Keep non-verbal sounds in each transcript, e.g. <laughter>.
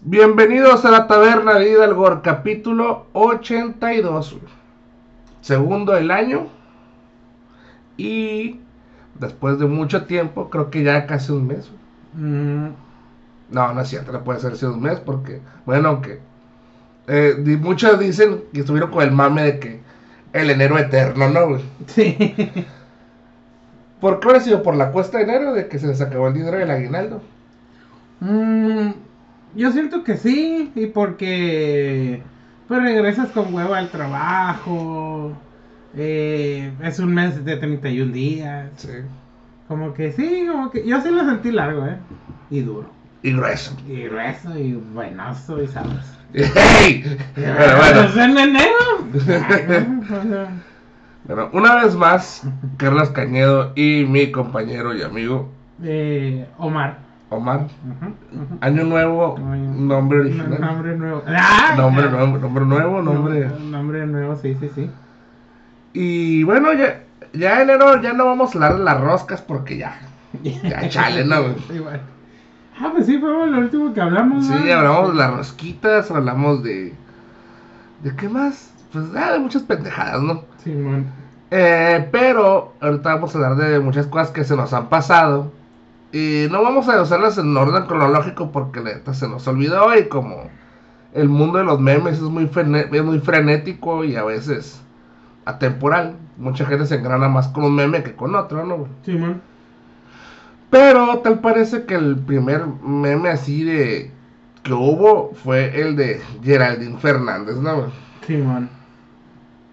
Bienvenidos a la Taberna de Hidalgo, capítulo 82. Segundo del año. Y después de mucho tiempo, creo que ya casi un mes. Mm, No, no es cierto, no puede ser así un mes porque, bueno, aunque eh, muchos dicen que estuvieron con el mame de que el enero eterno, ¿no? güey? sí. ¿Por qué habrá sido? ¿Por la cuesta de enero de que se les acabó el dinero del aguinaldo? Mm, yo siento que sí, y porque pues regresas con huevo al trabajo. eh, es un mes de 31 días. Sí. Como que sí, como que yo sí lo sentí largo, ¿eh? Y duro. Y grueso. Y grueso, y buenoso, y sabroso. <laughs> ¡Hey! Pero bueno. ¿Es en enero? <laughs> Bueno, una vez más, Carlos Cañedo y mi compañero y amigo eh, Omar. Omar. Año nuevo, nombre original. Nombre nuevo. <laughs> ¡Ah! Nombre nuevo, nombre nuevo, nombre. Nombre nuevo, sí, sí, sí. Y bueno, ya, ya enero ya no vamos a hablar de las roscas porque ya. Ya <laughs> chale, ¿no? Sí, bueno. Ah, pues sí, fue lo último que hablamos. Sí, ¿no? hablamos de las rosquitas, hablamos de. ¿De qué más? Pues ah, de muchas pendejadas, ¿no? Simón. Eh, pero ahorita vamos a hablar de muchas cosas que se nos han pasado. Y no vamos a usarlas en orden cronológico porque neta se nos olvidó y como el mundo de los memes es muy, es muy frenético y a veces atemporal. Mucha gente se engrana más con un meme que con otro, ¿no? güey? Simón. Pero tal parece que el primer meme así de que hubo fue el de Geraldine Fernández, ¿no? güey? Simón.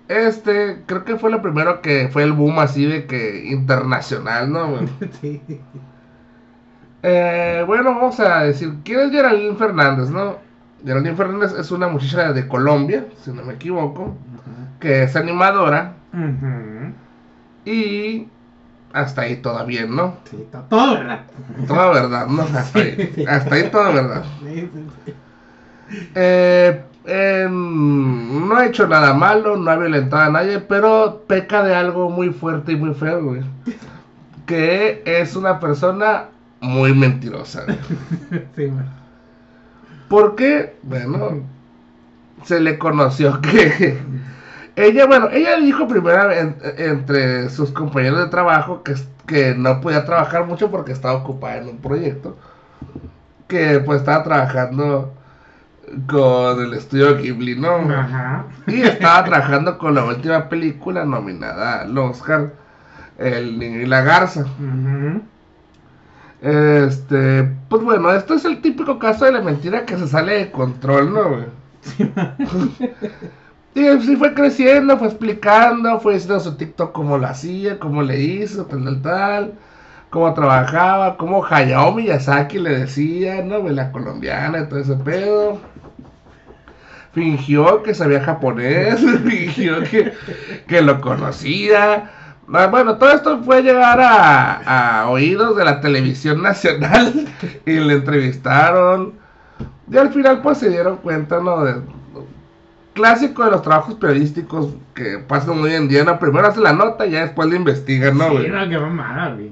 Este, creo que fue lo primero que fue el boom así de que internacional, ¿no? güey? <laughs> Sí. Eh, bueno, vamos a decir, ¿quién es Geraldine Fernández, no? Geraldine Fernández es una muchacha de Colombia, si no me equivoco, que es animadora y hasta ahí todo bien, ¿no? Sí, to- todo, ¿verdad? Toda verdad, ¿no? <laughs> Hasta ahí, hasta ahí todo verdad. Eh, em, no ha hecho nada malo, no ha violentado a nadie, pero peca de algo muy fuerte y muy feo, güey. Que es una persona muy mentirosa, güey. <laughs> Simón. Porque, bueno, se le conoció que <laughs> ella, bueno, ella dijo primero en- entre sus compañeros de trabajo que, que no podía trabajar mucho porque estaba ocupada en un proyecto. Que pues estaba trabajando con el estudio Ghibli, ¿no? Ajá. Y estaba <laughs> trabajando con la última película nominada al Oscar, El Niño y la Garza. Ujú. Este, pues bueno, esto es el típico caso de la mentira que se sale de control, ¿no, güey? <laughs> Y así fue creciendo, fue explicando, fue diciendo su TikTok cómo lo hacía, cómo le hizo, tal, tal, tal, cómo trabajaba, cómo Hayao Miyazaki le decía, ¿no? güey? La colombiana y todo ese pedo. Fingió que sabía japonés, <laughs> fingió que, que lo conocía. Bueno, todo esto fue llegar a, a oídos de la televisión nacional <laughs> y le entrevistaron. Y al final pues se dieron cuenta, ¿no? De, clásico de los trabajos periodísticos que pasan hoy en día, ¿no? Primero hace la nota y ya después la investigan, ¿no, Sí, no, qué mamada, güey.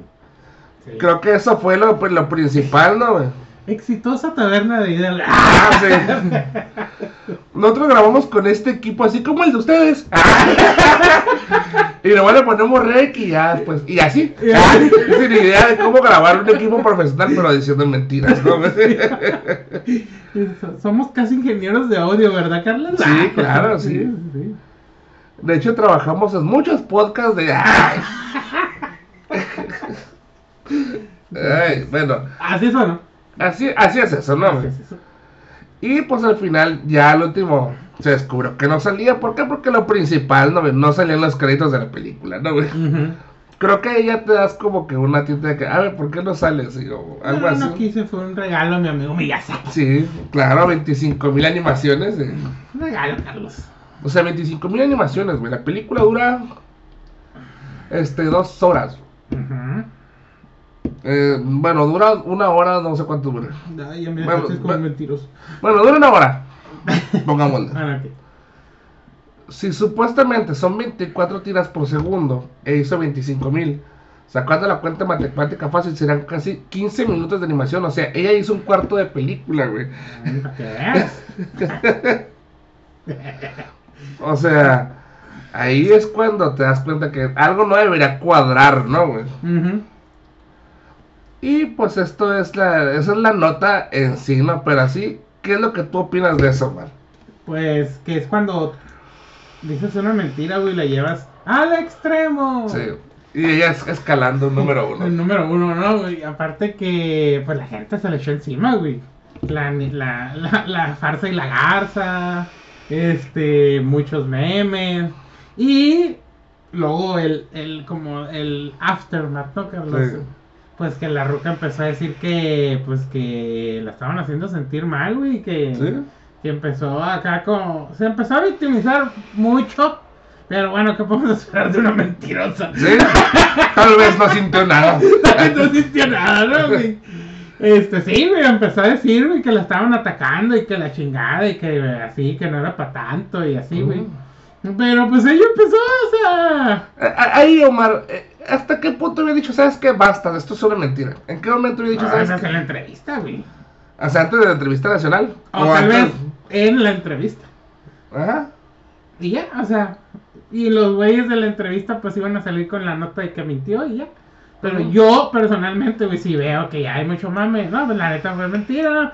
Sí. Creo que eso fue lo, pues, lo principal, ¿no, güey? Exitosa taberna de Hidalgo. Ah, sí. Nosotros grabamos con este equipo así como el de ustedes. y luego le ponemos rec y ya, pues, y así. Sin idea de cómo grabar un equipo profesional, pero diciendo mentiras, ¿no? So- <laughs> Somos casi ingenieros de audio, ¿verdad, Carlos? Sí, claro, sí. sí. De hecho, trabajamos en muchos podcasts de. <laughs> Bueno, Así ¿no? Así, así es eso, ¿no? Así es eso. Y pues al final, ya al último, se descubrió que no salía. ¿Por qué? Porque lo principal, ¿no? No salían los créditos de la película, ¿no? güey? Creo que ahí ya te das como que una tinta de que, a ver, ¿por qué no sales? Y, o algo No, así. no quise, fue un regalo a mi amigo Miyazaki. Sí, claro, 25 mil animaciones. eh. Un regalo, Carlos. O sea, 25 mil animaciones, güey. La película dura, este, dos horas. Ujú. Eh, bueno, dura una hora, no sé cuánto dura. Ay, ya me Bueno, dejaste como bueno. mentiroso. Bueno, dura una hora. <laughs> Pongámosle. Ah. Si supuestamente son 24 tiras por segundo e hizo 25 mil, Sacando la cuenta matemática fácil, serán casi 15 minutos de animación. O sea, ella hizo un cuarto de película, güey. <laughs> o sea, ahí es cuando te das cuenta que algo no debería cuadrar, ¿no, güey? Y pues esto es la, esa es la nota en sí, ¿no? Pero así, ¿qué es lo que tú opinas de eso, man? Pues que es cuando dices una mentira, güey, y la llevas al extremo. Sí. Y ella es escalando el número uno. El número uno, ¿no, güey? Aparte que, pues la gente se le echó encima, güey. La, la, la, la farsa y la garza. Este, muchos memes. Y luego el, el, como el aftermath, ¿no, Carlos? Pues que la ruca empezó a decir que, pues que la estaban haciendo sentir mal, güey, que, ¿Sí? que empezó acá como, se empezó a victimizar mucho pero bueno, ¿qué podemos esperar de una mentirosa? Sí, tal vez no sintió nada. <laughs> tal vez no sintió nada, ¿no, güey? Este, sí, güey, empezó a decir, güey, que la estaban atacando y que la chingada y que así, que no era para tanto y así, güey. Pero pues ella empezó, o sea... Ahí, Omar, eh, ¿hasta qué punto había dicho, sabes qué, basta, esto es una mentira? ¿En qué momento había dicho, sabes qué? en la entrevista, güey. O sea, antes de la entrevista nacional. O, tal vez en la entrevista. Ajá. Y ya, o sea, y los güeyes de la entrevista pues iban a salir con la nota de que mintió y ya. Pero yo personalmente, güey, sí veo que ya hay mucho mame. No, pues la neta fue mentira.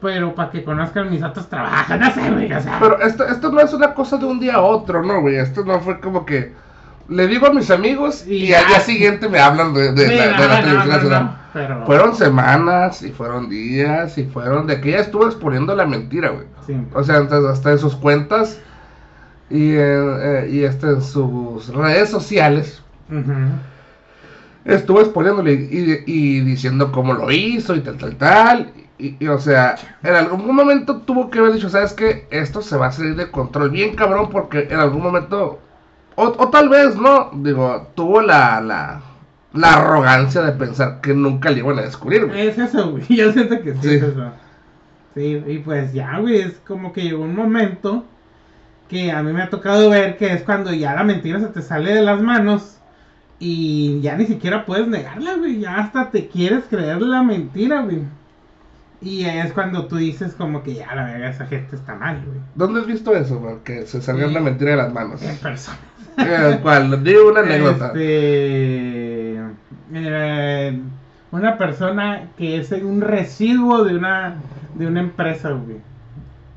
Pero para que conozcan mis otros trabajos, <laughs> no sé, güey, o sea. Pero esto, esto no es una cosa de un día a otro, ¿no, güey? Esto no fue como que le digo a mis amigos y, al día siguiente me hablan de, la, televisión nacional. Fueron semanas y fueron días y fueron de que ella estuvo exponiendo la mentira, güey. O sea, hasta en sus cuentas y, eh, y este, en sus redes sociales. Estuvo exponiéndole y, diciendo cómo lo hizo y tal, tal, tal. Y, o sea, en algún momento tuvo que haber dicho, ¿sabes qué? Esto se va a salir de control bien cabrón porque en algún momento, o, tal vez no, digo, tuvo la, la, la, arrogancia de pensar que nunca le iban a descubrir, Es eso, güey, <laughs> yo siento que sí, es eso. Sí, y pues ya, güey, es como que llegó un momento que a mí me ha tocado ver que es cuando ya la mentira se te sale de las manos y ya ni siquiera puedes negarla, güey. Ya hasta te quieres creer la mentira, güey. Y es cuando tú dices como que ya la verdad esa gente está mal, güey. ¿Dónde has visto eso, güey? Que se salga la mentira de las manos. En persona. Eh, ¿Cuál? Digo una anécdota. Este... Eh, una persona que es un residuo de una de una empresa, güey.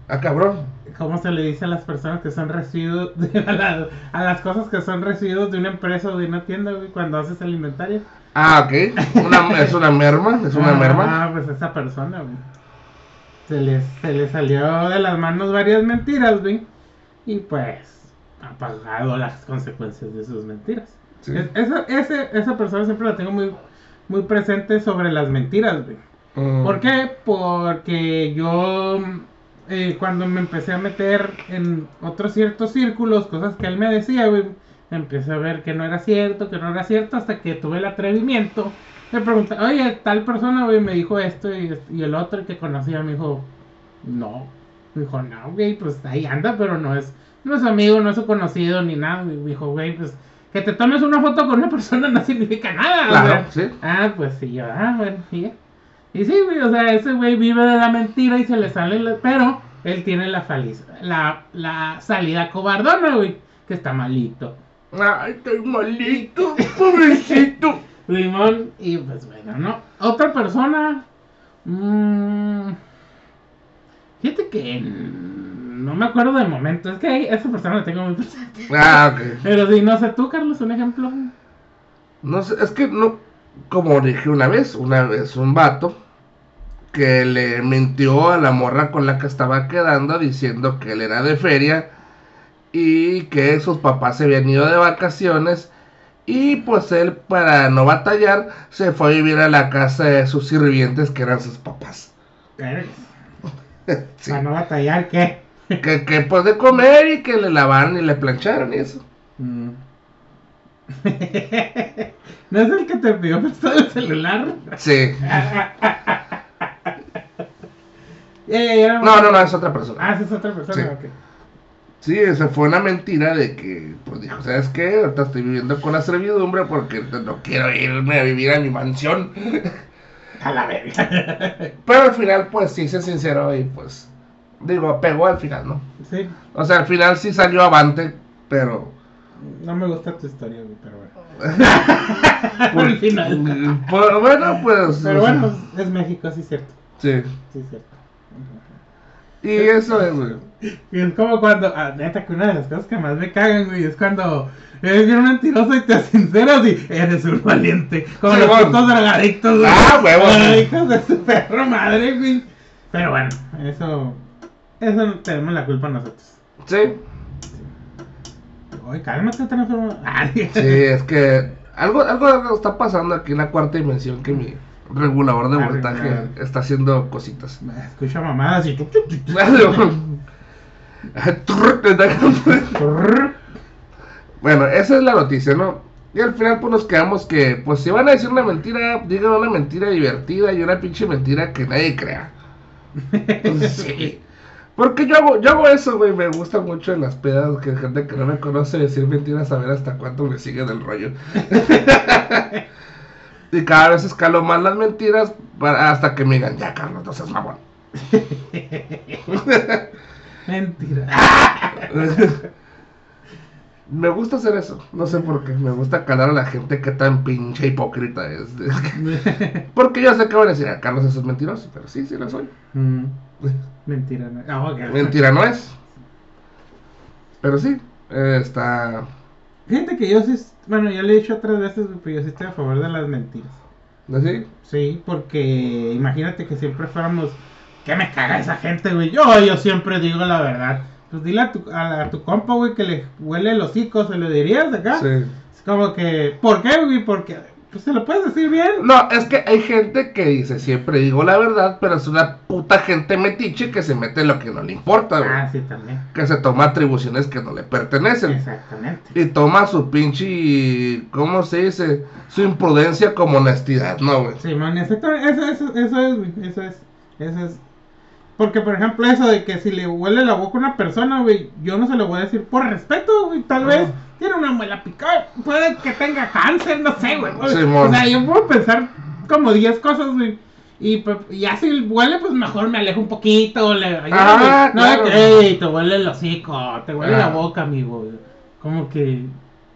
Ah, cabrón. ¿Cómo se le dice a las personas que son residuos, <laughs> a, las cosas que son residuos de una empresa o de una tienda, güey, cuando haces el inventario? Ah, ok. es una merma, es una merma. Ah, pues esa persona, güey. Se le, se le salió de las manos varias mentiras, güey. Y pues ha pagado las consecuencias de sus mentiras. esa, esa persona siempre la tengo muy, muy presente sobre las mentiras, güey. Mm. ¿Por qué? Porque yo eh, cuando me empecé a meter en otros ciertos círculos, cosas que él me decía, güey, empecé a ver que no era cierto, que no era cierto, hasta que tuve el atrevimiento. Me pregunté, oye, tal persona, güey, me dijo esto y, el otro que conocía me dijo, no. Me dijo, no, güey, pues ahí anda, pero no es, no es amigo, no es su conocido ni nada. Me dijo, güey, pues que te tomes una foto con una persona no <laughs> significa nada. Claro, ¿sí? Ah, pues sí, yo, ah, bueno, sí. Y sí, güey, o sea, ese güey vive de la mentira y se le sale, la... pero él tiene la, faliz, la, la salida cobardona, güey, que está malito. Ay, estoy malito, pobrecito. Limón, y pues bueno, ¿no? Otra persona. Mmm, fíjate que no me acuerdo del momento. Es que esa persona la tengo muy presente. Ah, ok. Pero si no sé tú, Carlos, un ejemplo. No sé, es que no como dije una vez, una vez un vato que le mintió a la morra con la que estaba quedando diciendo que él era de feria y que sus papás se habían ido de vacaciones y pues él para no batallar se fue a vivir a la casa de sus sirvientes que eran sus papás. <laughs> ¿Para no batallar qué? que, que pues de comer y que le lavaron y le plancharon y eso. Mm. <laughs> ¿No es el que te pidió prestado el celular? Sí. <laughs> no, no, no, es otra persona. Ah, es otra persona, ok. Sí, esa fue una mentira de que, pues dijo, ¿sabes qué? Ahorita estoy viviendo con la servidumbre porque no quiero irme a vivir a mi mansión. A la verga. <laughs> Pero al final, pues sí, se sincero y pues, digo, pegó al final, ¿no? Sí. O sea, al final sí salió avante, pero... No me gusta tu historia, güey, pero bueno. <laughs> al final. Pues, bueno, pues... Pero bueno, es México, sí es cierto. Sí. Sí es cierto. Y eso es, güey. Es como cuando, ah, neta, que una de las cosas que más me cagan, güey, es cuando eres bien mentiroso y te <laughs> sinceras y eres un valiente. Como Sí, los bueno. putos drogadictos, güey. Ah, huevo. Ay, hijos de su perro madre, güey. Pero bueno, eso, eso no tenemos la culpa nosotros. Sí. Oye, cálmate, transforma. <laughs> Sí, es que algo, algo, está pasando aquí en la cuarta dimensión que mi regulador de Ah, voltaje está haciendo cositas. Escucha mamadas y... <laughs> bueno, esa es la noticia, ¿no? Y al final pues nos quedamos que, pues si van a decir una mentira, digan una mentira divertida y una pinche mentira que nadie crea. Pues, sí. Porque yo hago, yo hago eso, güey, me gusta mucho en las pedas que gente que no me conoce decir mentiras a ver hasta cuánto me sigue del rollo. <laughs> y cada vez escalo más las mentiras para- hasta que me digan, ya Carlos, no seas mamón. Mentira. <laughs> me gusta hacer eso, no sé por qué, me gusta calar a la gente que tan pinche hipócrita es. <laughs> Porque yo sé que van a decir, ah, Carlos eso es mentiroso, pero sí, sí lo soy. Mm, Mentira. No. Ah, ok. Mentira no es. Pero sí, eh, está... Fíjate que yo sí, bueno, ya le he dicho otras veces, pero yo sí estoy a favor de las mentiras. ¿Así? Sí, porque imagínate que siempre fuéramos, que me caga esa gente, güey. Yo, yo siempre digo la verdad. Pues dile a tu, a, a tu compa, güey, que le huele el hocico, ¿se lo dirías acá? Sí. Es como que, ¿por qué, güey? Porque, pues se lo puedes decir bien. No, es que hay gente que dice siempre digo la verdad, pero es una puta gente metiche que se mete en lo que no le importa, güey. Ah, sí, también. Que se toma atribuciones que no le pertenecen. Exactamente. Y toma su pinche, ¿cómo se dice? Su imprudencia como honestidad, ¿no, güey? Sí, man, exactamente. Eso, eso, eso es, güey. Eso es. Eso es. Porque, por ejemplo, eso de que si le huele la boca a una persona, güey, yo no se lo voy a decir por respeto, güey. Tal vez tiene una muela picada, puede que tenga cáncer, no sé, güey. O- Simón. o sea, yo puedo pensar como 10 cosas, güey. Y pues, ya si huele, pues mejor me alejo un poquito. Le, Ah, no claro. que, "Ey, te huele el hocico, te huele Ah. la boca, amigo. Como que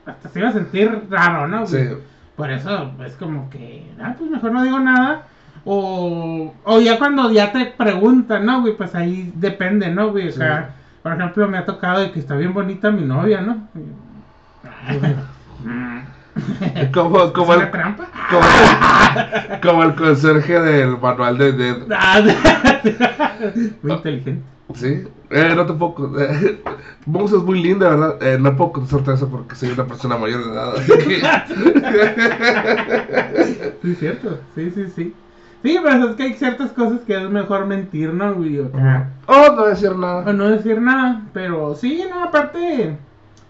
hasta se iba a sentir raro, ¿no? güey? Sí. Por eso es como que, ah, pues mejor no digo nada. O, o ya cuando ya te preguntan, ¿no, güey? Pues ahí depende, ¿no, güey? O sea, por ejemplo, me ha tocado de que está bien bonita mi novia, ¿no? <laughs> Como, como, ¿Es una el, trampa? como, como el conserje del manual de... <laughs> de- Ah, Muy inteligente. sí, eh, no te puedo... Eh, es muy linda, ¿verdad? Eh, no puedo contestarte eso porque soy una persona mayor de edad. así que- <laughs> Sí, es cierto. Sí, sí, sí. Sí, pero es que hay ciertas cosas que es mejor mentir, ¿no, güey? O sea, Oh, no decir o nada. no decir nada, pero sí, no, aparte,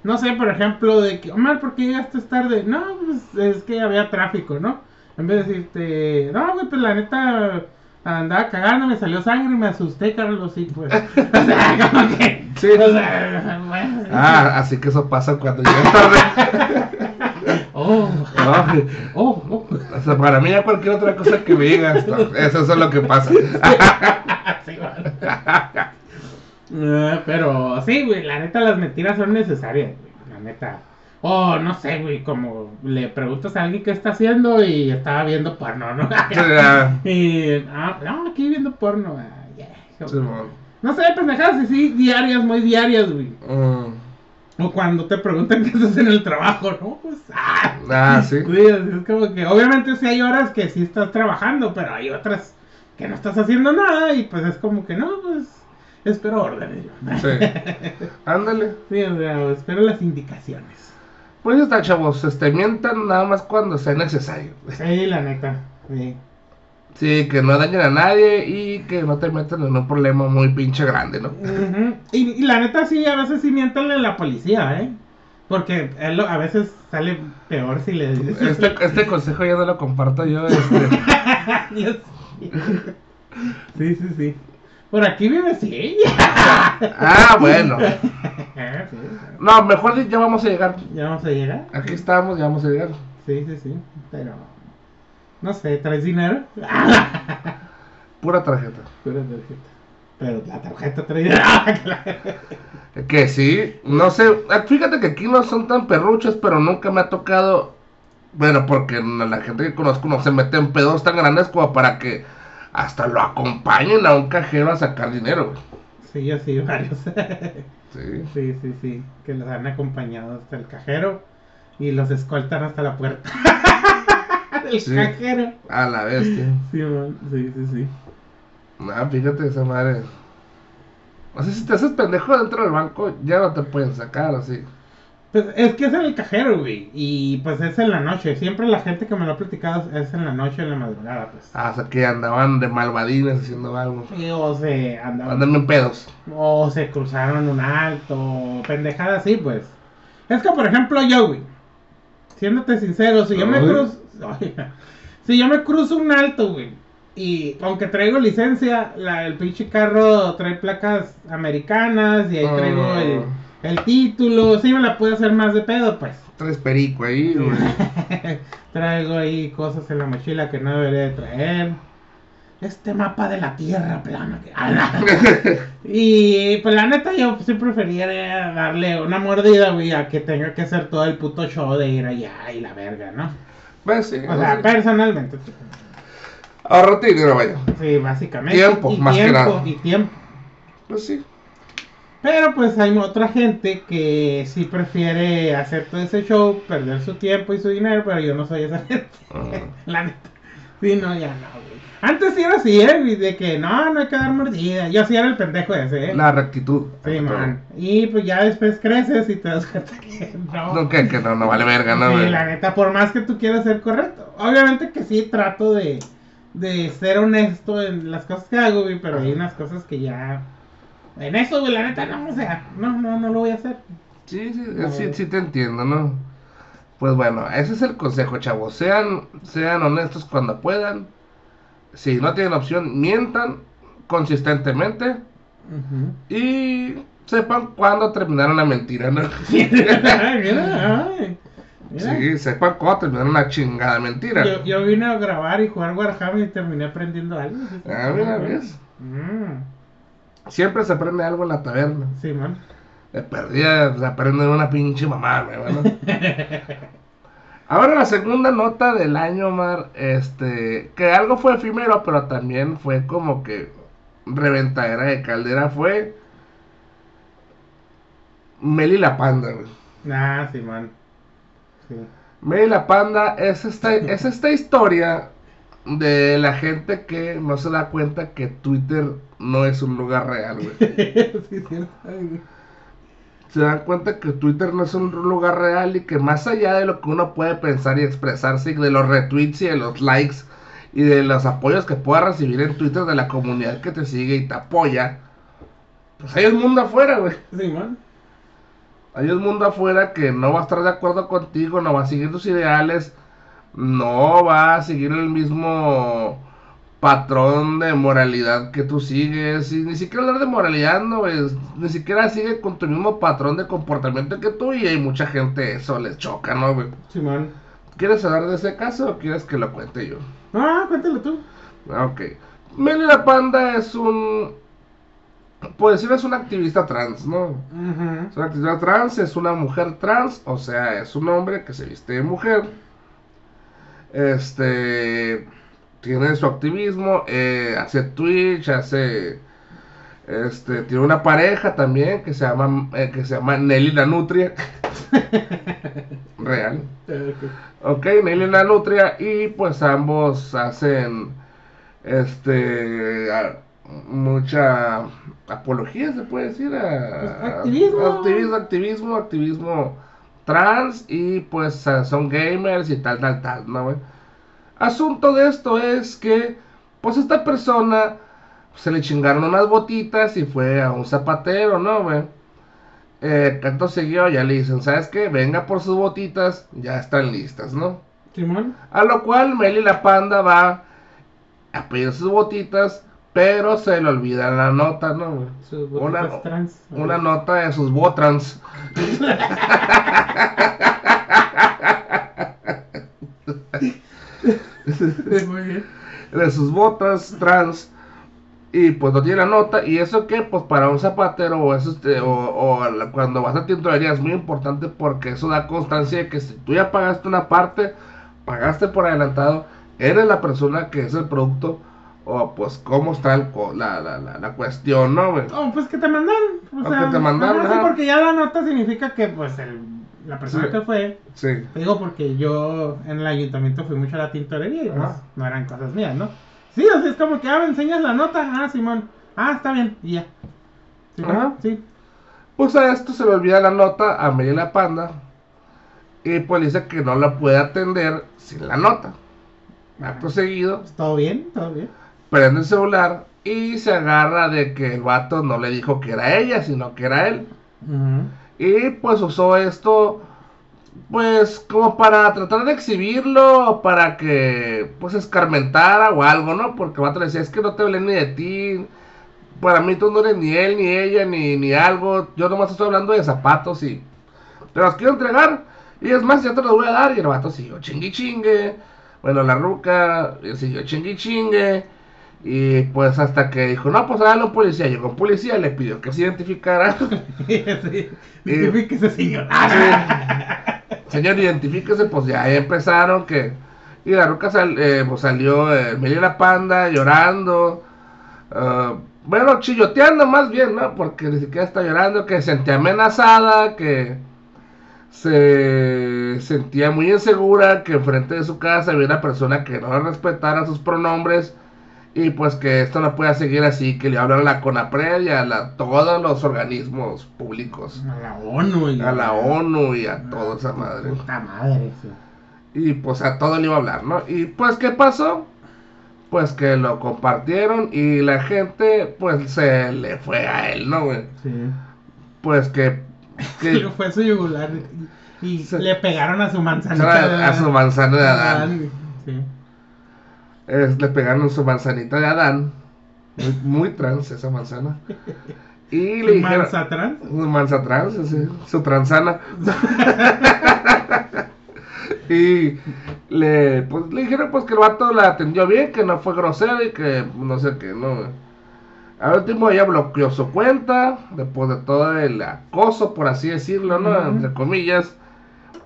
no sé, por ejemplo, de que, Omar, ¿por qué llegaste tarde? No, pues es que había tráfico, ¿no? En vez de decirte, no, güey, pues la neta andaba cagando, me salió sangre, me asusté, Carlos, sí, pues. <laughs> O sea, como que. Sí. O sea, <laughs> bueno, Ah, así que eso pasa cuando llegas tarde. <laughs> Oh, oh, oh. o sea, para mí ya cualquier otra cosa que me digas, <laughs> eso, es lo que pasa. Sí, bueno. <laughs> <laughs> Eh, pero sí, güey, la neta las mentiras son necesarias, güey, la neta. O no sé, güey, como le preguntas a alguien qué está haciendo y estaba viendo porno, ¿no? y, ah, no, aquí viendo porno. ah, yeah. Sí. No sé, pendejadas así, diarias, muy diarias, güey. Mm, O cuando te preguntan qué haces en el trabajo, ¿no? Pues, ah. Ah, sí. Güey, es como que, obviamente sí hay horas que sí estás trabajando, pero hay otras que no estás haciendo nada y pues es como que no, pues espero órdenes. yo. Sí. Ándale. <laughs> Sí, o sea, espero las indicaciones. Pues ya está, chavos. Este, mientan nada más cuando sea necesario. Sí, la neta. Sí. Sí, que no dañen a nadie y que no te metan en un problema muy pinche grande, ¿no? Ujú. y, y la neta sí, a veces sí mientanle a la policía, ¿eh? Porque él lo- a veces sale peor si le dices. Este, este consejo ya no lo comparto yo. Este, <laughs> Dios. Sí, sí, sí. Por aquí vive sí. <laughs> ah, bueno. <laughs> No, mejor ya vamos a llegar. ¿Ya vamos a llegar? Aquí estamos, ya vamos a llegar. Sí, sí, sí. Pero. No sé, ¿traes dinero? <laughs> Pura tarjeta. Pura tarjeta. Pero la tarjeta trae dinero. Que sí, no sé, eh, fíjate que aquí no son tan perruchos, pero nunca me ha tocado, bueno, porque la gente que conozco no se mete en pedos tan grandes como para que hasta lo acompañen a un cajero a sacar dinero, sí, yo sí, varios. Sí. sí, sí, sí. Que los han acompañado hasta el cajero y los escoltan hasta la puerta. Del Sí. cajero. A la bestia. Sí, man. sí, sí, sí. No, fíjate esa madre. O sea, si te haces pendejo dentro del banco, ya no te pueden sacar así. Pues es que es en el cajero, güey. Y pues es en la noche. Siempre la gente que me lo ha platicado es en la noche, en la madrugada, pues. Ah, o sea, que andaban de malvadines haciendo algo. Sí, O se andaban. Andan en pedos. O se cruzaron un alto. Pendejada así, pues. Es que, por ejemplo, yo, güey. Siéndote sincero, si yo me Ay. Si yo me cruzo un alto, güey. Y aunque traigo licencia, la, el pinche carro trae placas americanas y ahí traigo Ah. el, el título. Sí, me la puedo hacer más de pedo, pues. Tres perico ahí, güey. <laughs> Traigo ahí cosas en la mochila que no debería de traer. Este mapa de la tierra plana. que- ¡A la- <laughs> y pues la neta yo sí preferiría darle una mordida, güey, a que tenga que hacer todo el puto show de ir allá y la verga, ¿no? Pues sí, O sea, personalmente. ahorrate dinero, vaya. Sí, básicamente. Tiempo, y más que tiempo, nada. Y tiempo. Pues sí. Pero pues hay otra gente que sí prefiere hacer todo ese show, perder su tiempo y su dinero, pero yo no soy esa <laughs> gente. Ah. La neta. Sí, no, ya no, güey. Antes sí era así, ¿eh? De que no, no hay que dar mordida. Yo sí era el pendejo ese, ¿eh? La rectitud. Sí, man. Y pues ya después creces y te das cuenta que <laughs> no. No, que, que no, no vale verga, ¿no? Sí, güey? la neta, por más que tú quieras ser correcto. Obviamente que sí trato de, de ser honesto en las cosas que hago, güey, pero hay unas cosas que ya... En eso, güey, la neta, no, o sea, no, no, no lo voy a hacer. Sí, sí, sí, sí te entiendo, ¿no? Pues bueno, ese es el consejo, chavos. Sean, sean honestos cuando puedan. Si no tienen opción, mientan consistentemente y sepan cuándo terminar una mentira, ¿no? <laughs> Mira. Sí, sepan cuándo terminar una chingada mentira. Yo, yo vine a grabar y jugar Warhammer y terminé aprendiendo algo. Ah, mira, ¿ves? Mm, Siempre se aprende algo en la taberna. sí, man. De perdida se aprende una pinche mamá, güey, ¿verdad? <laughs> Ahora la segunda nota del año, Omar, este, que algo fue efímero, pero también fue como que reventadera de caldera, fue Meli la Panda, güey. Ah, sí, man. Sí. Meli la Panda es esta, <laughs> es esta historia de la gente que no se da cuenta que Twitter no es un lugar real, güey. <laughs> sí, cierto. Se dan cuenta que Twitter no es un lugar real y que más allá de lo que uno puede pensar y expresarse, y de los retweets y de los likes y de los apoyos que pueda recibir en Twitter de la comunidad que te sigue y te apoya, pues hay un mundo afuera, güey. Sí, man. Hay un mundo afuera que no va a estar de acuerdo contigo, no va a seguir tus ideales, no va a seguir el mismo patrón de moralidad que tú sigues, y ni siquiera hablar de moralidad, no, güey, ni siquiera sigue con tu mismo patrón de comportamiento que tú, y hay mucha gente eso les choca, ¿no, güey? Sí, man. ¿Quieres hablar de ese caso o quieres que lo cuente yo? Ah, cuéntalo tú. Ok. Meli la Panda es un. Pues decir, es una activista trans, ¿no? Es una activista trans, es una mujer trans, o sea, es un hombre que se viste de mujer. Este. Tiene su activismo, eh, hace Twitch, hace. Este, tiene una pareja también que se llama, eh, que se llama Nelly la Nutria. Real. Ok, Nelly la Nutria y pues ambos hacen este a- mucha apología se puede decir a, Pues, activismo. activismo activismo activismo trans y pues a- son gamers y tal tal tal no güey? Asunto de esto es que pues esta persona se le chingaron unas botitas y fue a un zapatero no güey eh, canto seguido ya le dicen sabes qué venga por sus botitas ya están listas no Simón. a lo cual Meli la panda va a pedir sus botitas pero se le olvida la nota, ¿no? güey? Sus Una, botitas trans. una nota de sus botrans. <laughs> <laughs> <laughs> Muy bien. de sus botas trans y pues no tiene la nota y eso que pues para un zapatero o eso este, o, cuando vas a tintorería es muy importante porque eso da constancia de que si tú ya pagaste una parte pagaste por adelantado eres la persona que es el producto o pues cómo está el la, la, la, la cuestión no güey? Oh, pues que te mandaron. O O sea, que te mandaron, porque ya la nota significa que, pues, el, la persona Sí. que fue. sí Te digo porque yo en el ayuntamiento fui mucho a la tintorería y pues, no eran cosas mías, ¿no? Sí, o sea, es como que, ah, me enseñas la nota. Ah, Simón. Ah, está bien. Y ya. Simón, Ajá. Sí. pues a esto se le olvida la nota a Mary la Panda y pues dice que no la puede atender sin la nota acto seguido Pues, todo bien, todo bien. prende el celular y se agarra de que el vato no le dijo que era ella, sino que era él. Ujú. Y pues usó esto, pues como para tratar de exhibirlo, para que pues escarmentara o algo, ¿no? Porque el vato le decía, es que no te hablé ni de ti, para mí tú no eres ni él, ni ella, ni, ni algo, yo nomás estoy hablando de zapatos y te los quiero entregar. Y es más, ya te los voy a dar. Y el vato siguió chingue chingue. Bueno, la ruca siguió chingue chingue. Y pues hasta que dijo, no, pues un policía. Llegó un policía, le pidió que se identificara. <laughs> sí. Identifíquese, señor. Señor, identifíquese, pues ya ahí empezaron que... Y la ruca sal- eh, pues salió, eh, Meli la panda, llorando. ah, bueno, chilloteando más bien, ¿no? Porque ni siquiera está llorando, que se sentía amenazada, que se sentía muy insegura, que enfrente de su casa había una persona que no respetara sus pronombres. Y pues que esto no pueda seguir así, que le hablan a la CONAPRED y a la- todos los organismos públicos. A la ONU. y- A la ONU y a toda esa madre. Puta madre, sí. Y pues a todo le iba a hablar, ¿no? Y pues, ¿qué pasó? Pues que lo compartieron y la gente, pues, se le fue a él, ¿no, güey? Sí. Pues que... <laughs> Le que fue su yugular y, Se- le pegaron a su manzanita. de a, a su manzana de Adán. Es- le pegaron su manzanita de Adán. Muy, muy trans esa manzana. Y le dijeron... Manza trans. Su manza trans, sí, su transana. <laughs> y le, pues, le dijeron pues que el vato la atendió bien, que no fue grosero y que no sé qué, no. Al último ella bloqueó su cuenta, después de todo el acoso, por así decirlo, ¿no? Entre comillas.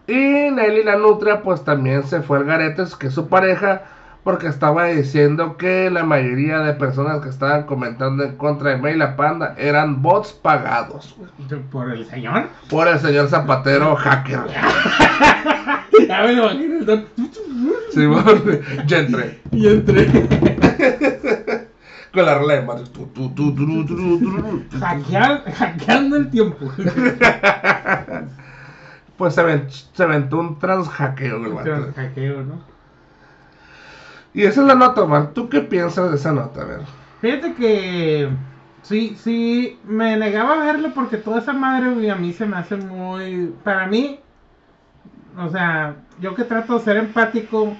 Y Nelly la Nutria pues también se fue al garete, que su pareja, porque estaba diciendo que la mayoría de personas que estaban comentando en contra de May la Panda eran bots pagados Por el señor. por el señor Zapatero hacker. <laughs> Ya me lo imagino. Simón, ya entré. Y entré. <laughs> Con la rola de Mario. Hackeando el tiempo. <laughs> Pues se, ven- se aventó un trans hackeo el vato. Hackeo, ¿no? Y esa es la nota, man. ¿Tú qué piensas de esa nota? A ver. Fíjate que sí, sí, me negaba a verlo porque toda esa madre, güey, a mí se me hace muy... Para mí, o sea, yo que trato de ser empático,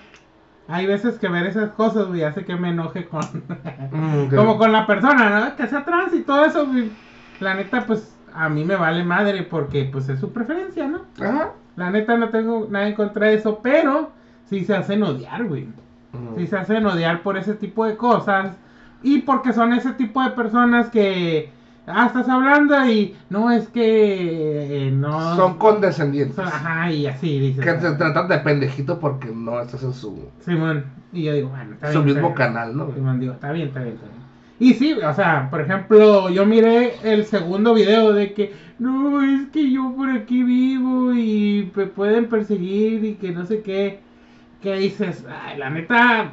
hay veces que ver esas cosas, güey, hace que me enoje con... <laughs> <laughs> Mm, como con la persona, ¿no? Que sea trans y todo eso, güey. La neta, pues, a mí me vale madre porque, pues, es su preferencia, ¿no? Ajá. La neta no tengo nada en contra de eso, pero sí se hacen odiar, güey. Mm. Sí se hacen odiar por ese tipo de cosas. Y porque son ese tipo de personas que. Ah, estás hablando y. No, es que. eh, no. Son condescendientes. son- Ajá, y así dices. Que se tratan de pendejito porque no estás en su, Simón. Y yo digo, bueno, está su bien. mismo está bien. canal, ¿no? Simón, digo, está bien, está bien, está bien. Y sí, o sea, por ejemplo, yo miré el segundo video de que, no, es que yo por aquí vivo y me pueden perseguir y que no sé qué. Que dices, ay, la neta,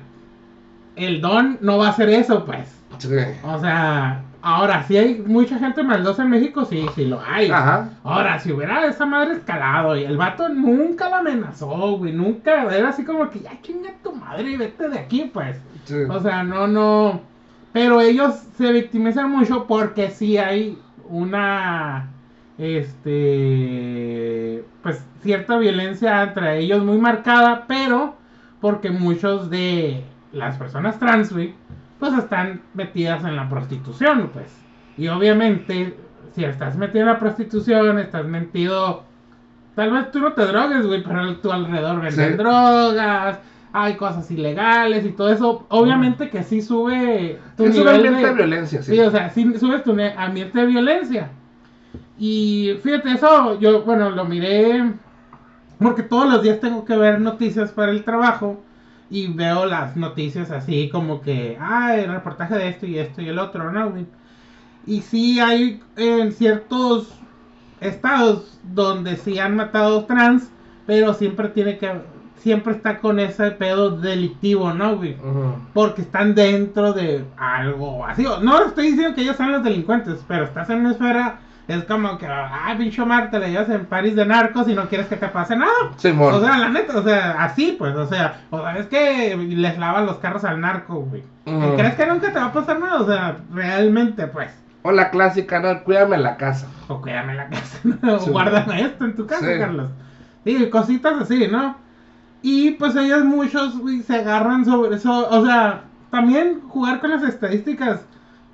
el don no va a hacer eso, pues. Sí. O sea, ahora, si hay mucha gente maldosa en México, sí, sí lo hay. Ajá. Ahora, si hubiera esa madre escalado y el vato nunca la amenazó, güey, nunca, era así como que ya chinga tu madre y vete de aquí, pues. Sí. O sea, no, no. Pero ellos se victimizan mucho porque sí hay una. Este. Pues cierta violencia entre ellos muy marcada, pero porque muchos de las personas trans, güey, pues están metidas en la prostitución, pues. Y obviamente, si estás metido en la prostitución, estás metido... Tal vez tú no te drogues, güey, pero a tu alrededor venden Sí. drogas, hay cosas ilegales y todo eso. Obviamente que sí sube tu ambiente de... de violencia, sí. Sí, o sea, sí subes tu ambiente de violencia. Y fíjate, eso yo, bueno, lo miré porque todos los días tengo que ver noticias para el trabajo y veo las noticias así como que, ah, el reportaje de esto y esto y el otro, ¿no? Y sí hay en ciertos estados donde sí han matado trans, pero siempre tiene que, siempre está con ese pedo delictivo, ¿no, güey? Porque están dentro de algo así. No estoy diciendo que ellos sean los delincuentes, pero estás en una esfera, es como que, ah, pinche Omar, te la llevas en París de narcos y no quieres que te pase nada. Simón. O sea, la neta, o sea, así pues, o sea, o sea, es que les lavan los carros al narco, güey. Ujú. ¿Crees que nunca te va a pasar nada? O sea, realmente, pues. O la clásica, no, cuídame la casa. O cuídame la casa, <laughs> ¿no? o Sí, guárdame esto en tu casa, Sí. Carlos. Sí, cositas así, ¿no? Y pues ellos muchos, güey, se agarran sobre eso. O sea, también jugar con las estadísticas,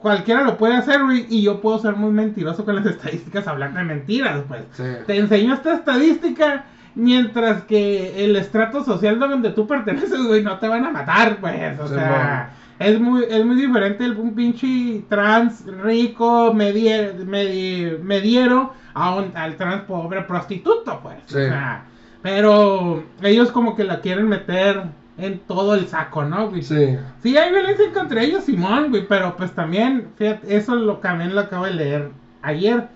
cualquiera lo puede hacer, güey. Y yo puedo ser muy mentiroso con las <laughs> estadísticas hablando de mentiras, pues. Sí. Te enseño esta estadística, mientras que el estrato social donde tú perteneces, güey, no te van a matar, pues. O Sí, sea, es muy, es muy diferente el un pinche trans rico, medie- medi- mediero, a un, al trans pobre prostituto, pues. Sí. O sea, pero ellos como que la quieren meter en todo el saco, ¿no, güey? Sí. Sí, hay violencia contra ellos, Simón, güey, pero pues también, fíjate, eso lo también lo acabo de leer ayer.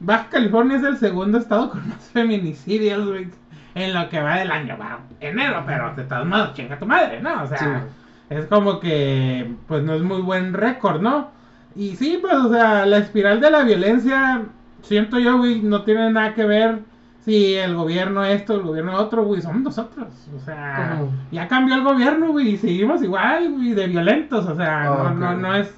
Baja California es el segundo estado con más feminicidios, güey, en lo que va del año, va, enero, pero de todos modos, chinga tu madre, ¿no? O sea, Sí. es como que, pues no es muy buen récord, ¿no? Y sí, pues, o sea, la espiral de la violencia, siento yo, güey, no tiene nada que ver si el gobierno esto, el gobierno otro, güey, somos nosotros. O sea, ya cambió el gobierno, güey, y seguimos igual, güey, de violentos. O sea, no, no, no es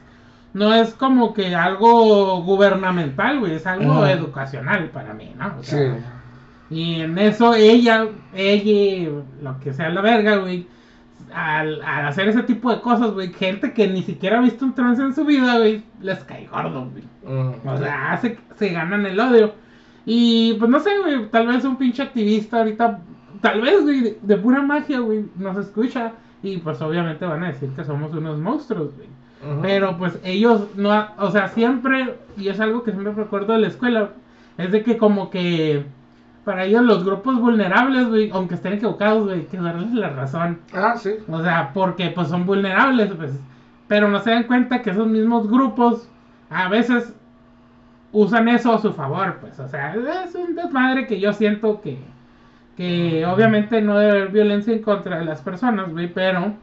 no es como que algo gubernamental, güey, es algo educacional para mí, ¿no? O Sí. sea, y en eso ella, ella, lo que sea la verga, güey, al, al hacer ese tipo de cosas, güey, gente que ni siquiera ha visto un trance en su vida, güey, les cae gordo, güey. O sea, hace, se ganan el odio. Y pues no sé, güey, tal vez un pinche activista ahorita, tal vez, güey, de, pura magia, güey, nos escucha. Y pues obviamente van a decir que somos unos monstruos, güey. Pero pues ellos no, o sea, siempre, y es algo que siempre recuerdo de la escuela, es de que como que para ellos los grupos vulnerables, güey, aunque estén equivocados, güey, que darles la razón. Ah, sí. O sea, porque pues son vulnerables, pues. Pero no se dan cuenta que esos mismos grupos a veces usan eso a su favor, pues. O sea, es un desmadre que yo siento que, que obviamente no debe haber violencia en contra de las personas, güey, pero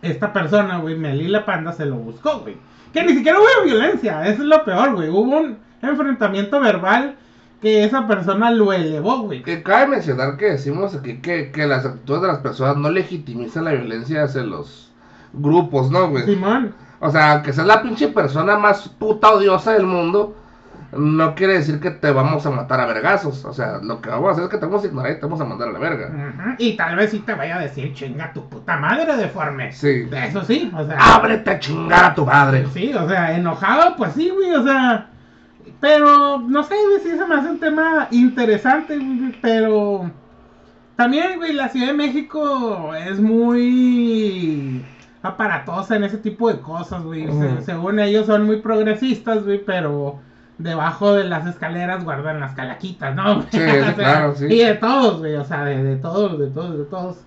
esta persona, güey, Melila Panda se lo buscó, güey. Que ni siquiera hubo violencia, eso es lo peor, güey. Hubo un enfrentamiento verbal que esa persona lo elevó, güey. Que cabe mencionar que decimos aquí que, que las actitudes de las personas no legitimizan la violencia hacia los grupos, ¿no, güey? Simón. O sea, que seas la pinche persona más puta odiosa del mundo, no quiere decir que te vamos a matar a vergazos. O sea, lo que vamos a hacer es que te vamos a ignorar y te vamos a mandar a la verga. Y tal vez sí te vaya a decir chinga tu puta madre deforme. Sí. Eso sí, o sea. ¡Ábrete a chingar a tu madre! Sí, o sea, enojado, pues sí, güey, o sea. Pero, no sé, güey, sí se me hace un tema interesante, güey, pero. También, güey, la Ciudad de México es muy aparatosa en ese tipo de cosas, güey. Se- según ellos son muy progresistas, güey, pero debajo de las escaleras guardan las calaquitas, ¿no? Sí, <laughs> O sea, claro, sí. Y de todos, güey, o sea, de, de todos, de todos, de todos.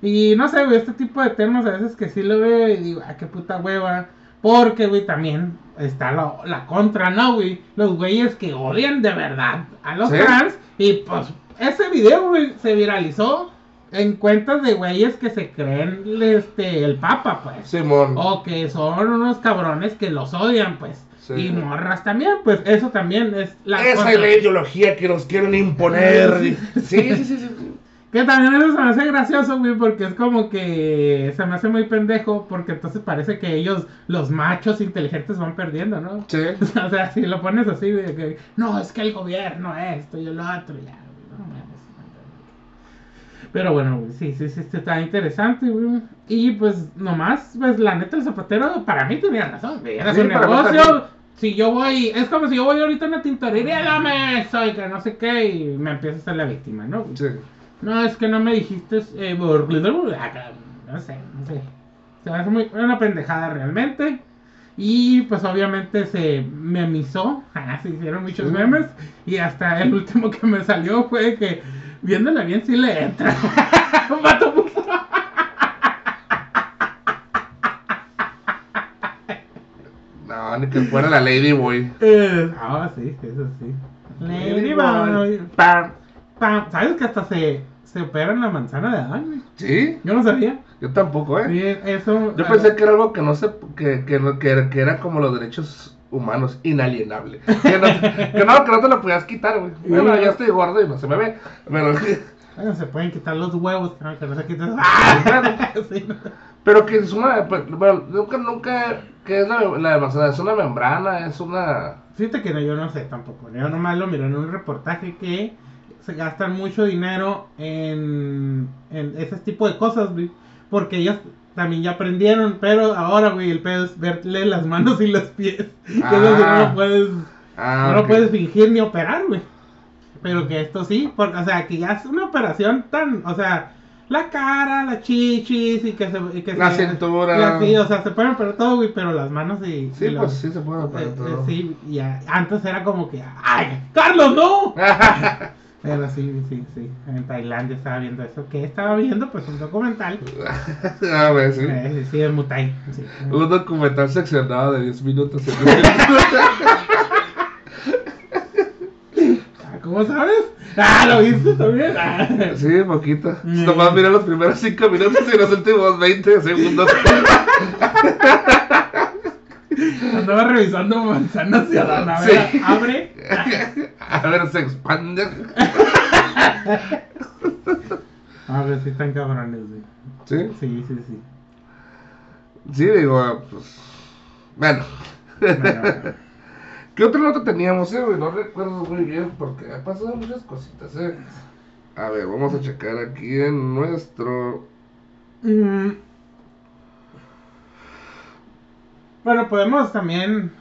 Y no sé, güey, este tipo de temas a veces que sí lo veo y digo, ah, qué puta hueva. Porque, güey, también está la, la contra, ¿no, güey? Los güeyes que odian de verdad a los Sí. trans. Y pues, ese video, güey, se viralizó en cuentas de güeyes que se creen este, el papa, pues. Simón. O que son unos cabrones que los odian, pues. Sí. Y morras también, pues eso también es la Esa es la ideología que nos quieren imponer. Sí. Sí, sí, sí. Que también eso se me hace gracioso, güey, porque es como que se me hace muy pendejo, porque entonces parece que ellos, los machos inteligentes, van perdiendo, ¿no? Sí. <laughs> O sea, si lo pones así, güey, que no, es que el gobierno esto y el otro, ya. Pero bueno, güey, sí, sí, sí, está interesante, güey. Y pues nomás, pues la neta, el zapatero para mí tenía razón, güey. Era Sí, su negocio. Si yo voy, es como si yo voy ahorita a una tintorería, dame eso y que no sé qué, y me empiezo a ser la víctima, ¿no? güey? Sí. No, es que no me dijiste, eh, por- no sé, no sé. Se hace muy, una pendejada realmente. Y pues obviamente se memizó, <laughs> ah, se hicieron muchos memes. Y hasta el último que me salió fue que, viéndola bien, sí le entra. <laughs> Un vato puso- No, ni que fuera la Ladyboy. Eh, Ah, sí, eso sí. Ladyboy. Pam. Pam. ¿Sabes que hasta se, se operan la manzana de Adán? güey? ¿Sí? Yo no sabía. Yo tampoco, ¿eh? Sí, eso. Yo pensé que era algo que no se. que, que, que, que era como los derechos humanos, inalienable. Que no, que no, que no te lo podías quitar, güey. Bueno, ya estoy gordo y no se me ve. Pero, Bueno, se pueden quitar los huevos, ¿no? que no se quiten. ¡Ah! <laughs> Sí, no. pero que es una. pues, Bueno, nunca, nunca. ¿Qué es la, la? ¿Es una membrana? ¿Es una.? Fíjate que no, yo no sé tampoco. Yo nomás lo miré en un reportaje que se gastan mucho dinero en, en ese tipo de cosas, güey. Porque ellos también ya aprendieron, pero ahora, güey, el pedo es verle las manos y los pies. <laughs> Que eso sí no Ah. lo puedes, Ah, no lo ok. puedes fingir ni operar, güey. Pero que esto sí, por- o sea, que ya es una operación tan, o sea, la cara, las chichis y que se... y que La se- cintura. sí, o sea, se pueden operar todo, güey, pero las manos y... Sí, y los- pues sí se puede eh, operar eh, todo. sí, y a- antes era como que, ¡ay, Carlos, no! <laughs> Pero sí, sí, sí, en Tailandia estaba viendo eso. ¿Qué estaba viendo? Pues un documental. <laughs> A ver, sí. Eh, sí, Mutai. sí. Un documental seccionado de 10 minutos. Ah, <laughs> ¿Cómo sabes? Ah, ¿lo viste también? Ah. Sí, poquito. Mm. Nomás miré los primeros 5 minutos y los últimos 20 segundos. Andaba revisando manzanas y. A Sí. abre. <laughs> A ver, se expande. <laughs> A ver si están cabrones, güey. Sí, Sí, sí, sí. sí, digo, pues. Bueno. Bueno, <laughs> ¿Qué otra nota teníamos, eh, güey? No recuerdo muy bien porque ha pasado muchas cositas, eh. A ver, vamos a checar aquí en nuestro. mm. Bueno, podemos también.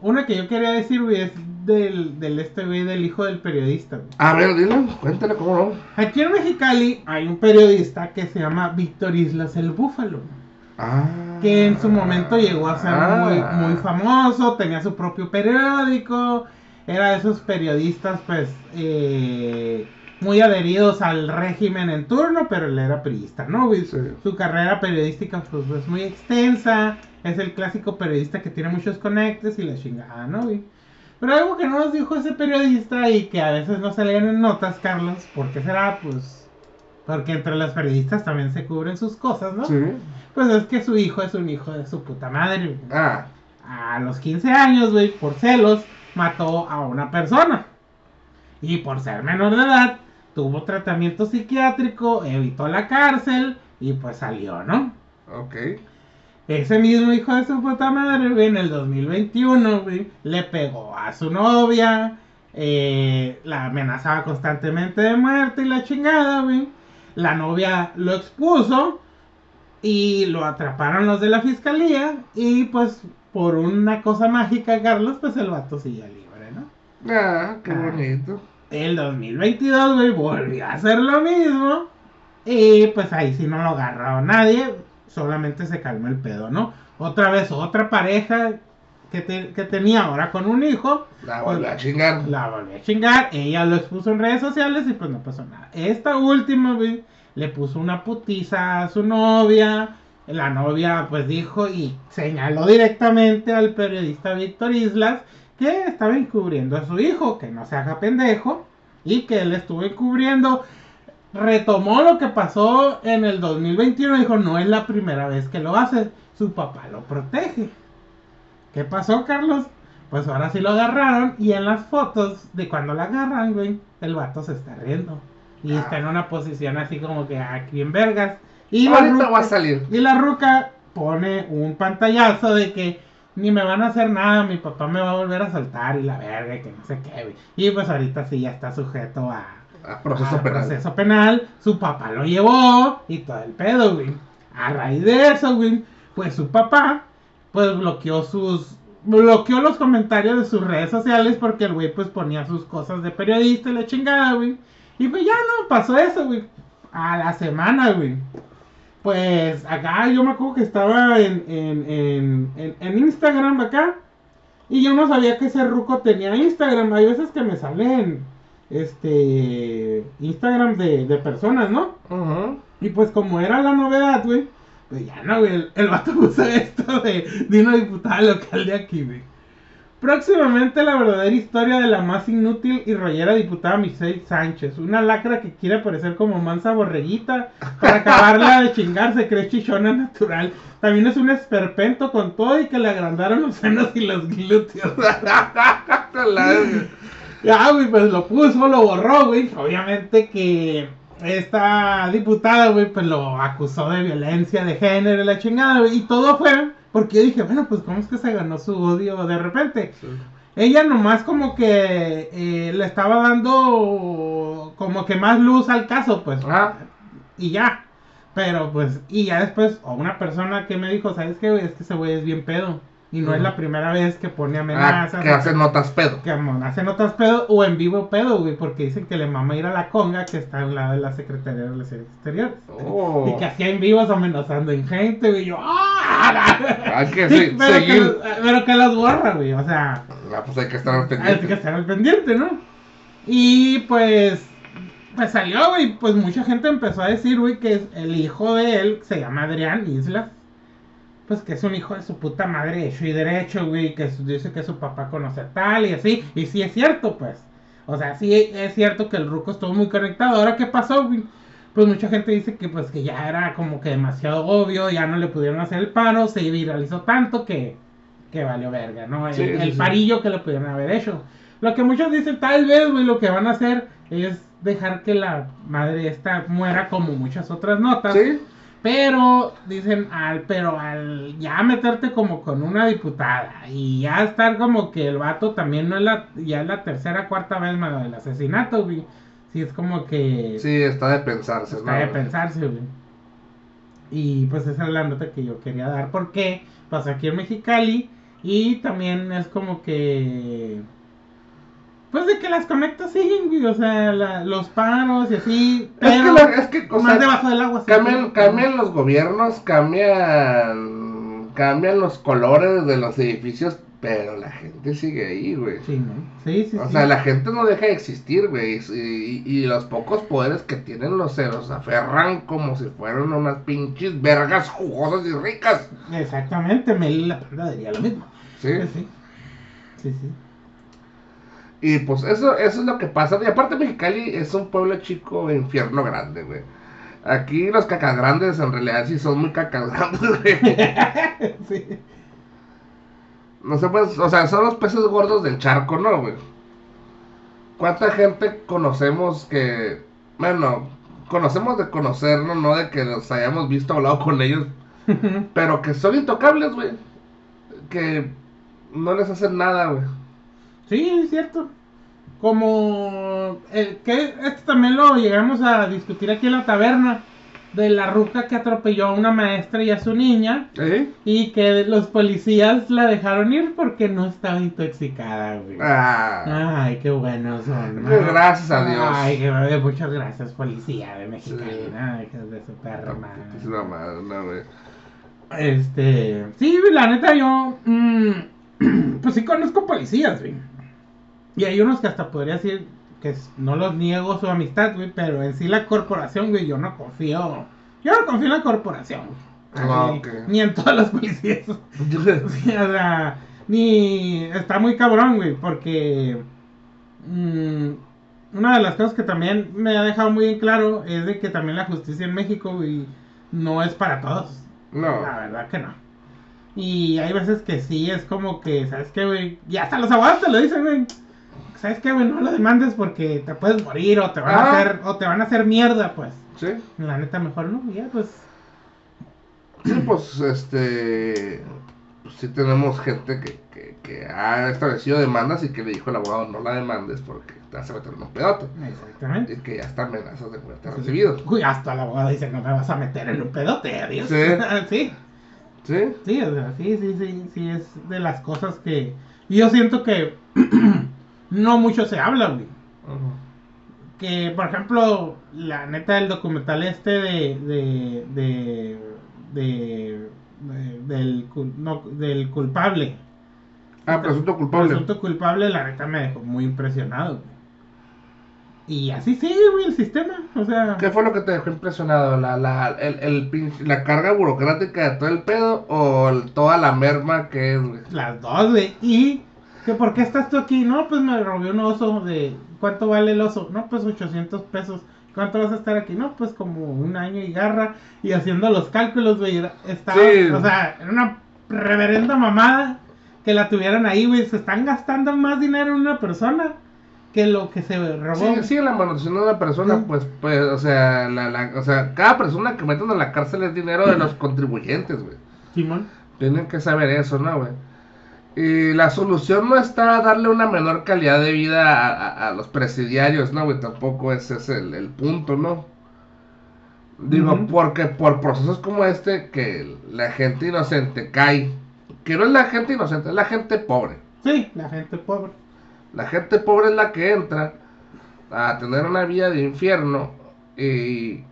Una que yo quería decir, güey, es del, del este güey, del hijo del periodista, güey. A ver, dile, cuéntale cómo no. Aquí en Mexicali hay un periodista que se llama Víctor Islas el Búfalo. Ah. Que en su momento llegó a ser Ah. muy, muy famoso, tenía su propio periódico, era de esos periodistas, pues, eh, muy adheridos al régimen en turno, pero él era periodista, ¿no? güey? Sí. Su carrera periodística, pues, es muy extensa, es el clásico periodista que tiene muchos conectes y la chingada, ¿no? güey? Pero algo que no nos dijo ese periodista y que a veces no se leen en notas, Carlos, ¿por qué será? Pues, porque entre los periodistas también se cubren sus cosas, ¿no? Sí. Pues es que su hijo es un hijo de su puta madre. güey. Ah. A los 15 años, güey, por celos, mató a una persona. Y por ser menor de edad, tuvo tratamiento psiquiátrico, evitó la cárcel y pues salió, ¿no? Ok. Ese mismo hijo de su puta madre, güey, en el 2021, güey, le pegó a su novia, eh, la amenazaba constantemente de muerte y la chingada, güey. La novia lo expuso y lo atraparon los de la fiscalía y pues por una cosa mágica, Carlos, pues el vato sigue libre, ¿no? Ah, qué Ah. bonito. El 2022, güey, volvió a hacer lo mismo. Y pues ahí sí no lo agarró nadie. Solamente se calmó el pedo, ¿no? Otra vez, otra pareja que, te- que tenía ahora con un hijo. La volví a chingar. La volvió a chingar. Ella lo expuso en redes sociales y pues no pasó nada. Esta última, güey, le puso una putiza a su novia. La novia pues dijo y señaló directamente al periodista Víctor Islas que estaba encubriendo a su hijo, que no se haga pendejo, y que él estuvo encubriendo. Retomó lo que pasó en el 2021 y dijo, no es la primera vez que lo hace, su papá lo protege. ¿Qué pasó, Carlos? Pues ahora sí lo agarraron y en las fotos de cuando la agarran, güey, el vato se está riendo. Y Ah. está en una posición así como que aquí en vergas. Y la, ruca, va a salir. y la ruca pone un pantallazo de que ni me van a hacer nada, mi papá me va a volver a soltar y la verga, y que no sé qué, güey. Y pues ahorita sí ya está sujeto a, A proceso a penal. proceso penal, su papá lo llevó y todo el pedo, güey. A raíz de eso, güey, pues su papá, pues bloqueó sus, bloqueó los comentarios de sus redes sociales porque el güey, pues ponía sus cosas de periodista y la chingada, güey. Y pues ya no, pasó eso, güey. A la semana, güey. Pues acá yo me acuerdo que estaba en, en, en, en, en Instagram acá. Y yo no sabía que ese ruco tenía Instagram. Hay veces que me salen este Instagram de, de personas, ¿no? Ujú. Y pues como era la novedad, güey, pues ya no, güey, el, el vato <laughs> puso esto de, de una diputada local de aquí, güey. Próximamente la verdadera historia de la más inútil y rollera diputada Michelle Sánchez, una lacra que quiere aparecer como mansa borreguita para acabarla de chingar, se cree chichona natural. También es un esperpento con todo y que le agrandaron los senos y los glúteos. <laughs> Ya, güey, pues lo puso, lo borró, güey. Obviamente que esta diputada, güey, pues lo acusó de violencia de género y la chingada, güey. Y todo fue porque yo dije, bueno, pues cómo es que se ganó su odio de repente. Ella nomás como que eh, le estaba dando como que más luz al caso, pues. Ah. Y ya. Pero pues, y ya después, o una persona que me dijo, ¿sabes qué, güey? Es que ese güey es bien pedo. Y no es la primera vez que pone Ah, amenazas. que hace notas pedo. Que amon, hacen otras pedo o en vivo pedo, güey, porque dicen que le mama ir a la conga que está al lado de la Secretaría de Relaciones Exteriores. Oh. Y que hacía en vivos amenazando en gente, güey. y Yo, ¡ah! Hay que Sí, se- pero, que, seguir. los- pero que los borra, güey. O sea, Ah, pues hay que estar al hay que pendiente. estar al pendiente, ¿no? Y pues, pues salió, güey. Pues mucha gente empezó a decir, güey, que el hijo de él se llama Adrián Islas. Pues que es un hijo de su puta madre hecho y derecho, güey. Que su- dice que su papá conoce a tal y así. Y sí es cierto, pues. O sea, sí es cierto que el ruco estuvo muy conectado. Ahora, ¿qué pasó, güey? Pues mucha gente dice que pues que ya era como que demasiado obvio, ya no le pudieron hacer el paro, se viralizó tanto que, que valió verga, ¿no? El, Sí, sí, el sí. parillo que le pudieron haber hecho. Lo que muchos dicen, tal vez, güey, lo que van a hacer es dejar que la madre esta muera como muchas otras notas. Sí. Pero dicen al, pero al ya meterte como con una diputada y ya estar como que el vato también no es la, ya es la tercera, cuarta vez más del asesinato, güey. Sí es como que Sí, está de pensarse, está ¿no? de pensarse, güey. Y pues esa es la nota que yo quería dar porque pasó aquí en Mexicali y también es como que pues de que las conectas siguen, güey, o sea, la- los paros y así, Es que, pero la- es que, o más sea, debajo del agua. sí. cambian, cambian los gobiernos, cambian, cambian los colores de los edificios, pero la gente sigue ahí, güey. Sí, ¿no? Sí, sí, O sí. sea, la gente no deja de existir, güey. Y, y los pocos poderes que tienen los se los aferran como si fueran unas pinches vergas jugosas y ricas. Exactamente, Meli la panda diría lo mismo. Sí. Sí, sí. Y pues eso, eso es lo que pasa. Y aparte Mexicali es un pueblo chico, infierno grande, güey. Aquí los cacas grandes en realidad sí son muy cacas grandes, <laughs> güey. <laughs> sí. No sé, pues, o sea, son los peces gordos del charco, ¿no, güey? ¿Cuánta gente conocemos que, bueno, conocemos de conocernos, no de que los hayamos visto hablado con ellos, <laughs> pero que son intocables, güey? Que no les hacen nada, güey. Sí, es cierto. Como el que esto también lo llegamos a discutir aquí en la taberna de la ruca que atropelló a una maestra y a su niña ¿Eh? y que los policías la dejaron ir porque no estaba intoxicada, güey. Ah, Ay, qué buenos son. ¿no? Gracias a Dios. Ay, qué muchas gracias, policía de Mexicali. Sí. Ay, hijos de su perra madre. putísima madre, no, güey. Este, sí, la neta yo, mm, <clears throat> pues sí conozco policías, güey. Y hay unos que hasta podría decir que no los niego su amistad, güey, pero en sí la corporación, güey, yo no confío. Yo no confío en la corporación, güey. Ah, Ni- en todos los policías. <laughs> Sí, o sea, ni está muy cabrón, güey, porque mm, una de las cosas que también me ha dejado muy en claro es de que también la justicia en México, güey, no es para todos. No. La verdad que no. Y hay veces que sí, es como que, ¿sabes qué, güey? Y hasta los abogados te lo dicen, güey. ¿Sabes qué, güey? No lo demandes porque te puedes morir o te van a hacer, o te van a hacer mierda, pues. Sí, La neta, mejor no. Ya, pues. sí, pues, este. pues, sí tenemos gente que, que, que ha establecido demandas y que le dijo al abogado no la demandes porque te vas a meter en un pedote. Exactamente. Y que ya está amenazas de muerte recibido. Uy, hasta la abogada dice, no me vas a meter en un pedote, adiós. Sí. <laughs> sí. ¿Sí? Sí, o sea, sí, sí, sí, sí, es de las cosas que... Yo siento que <clears throat> no mucho se habla, güey. Que, por ejemplo, la neta del documental este de... de, de, de- de- del, no, del culpable. Ah, presunto culpable. Presunto culpable, la neta me dejó muy impresionado, güey. Y así sigue, güey, el sistema. O sea... ¿Qué fue lo que te dejó impresionado? ¿La, la, el, el ¿La carga burocrática de todo el pedo o el- toda la merma que es, güey? Las dos, güey. Y que por qué estás tú aquí, no, pues me robé un oso de ¿cuánto vale el oso? No, pues 800 pesos. ¿Cuánto vas a estar aquí? No, pues como un año y garra. Y haciendo los cálculos, güey. Estaba, Sí. o sea, era una reverenda mamada que la tuvieran ahí, güey. Se están gastando más dinero en una persona que lo que se robó. Sí, sí, la manutención de una persona, Sí. pues, pues, o sea, la, la, o sea, cada persona que meten a la cárcel es dinero de los <laughs> contribuyentes, güey. Simón. Tienen que saber eso, ¿no, güey? Y la solución no está darle una menor calidad de vida a, a- a los presidiarios, ¿no, güey? Tampoco ese es el, el punto, ¿no? Digo, porque por procesos como este que la gente inocente cae. Que no es la gente inocente, es la gente pobre. Sí, la gente pobre. La gente pobre es la que entra a tener una vida de infierno y,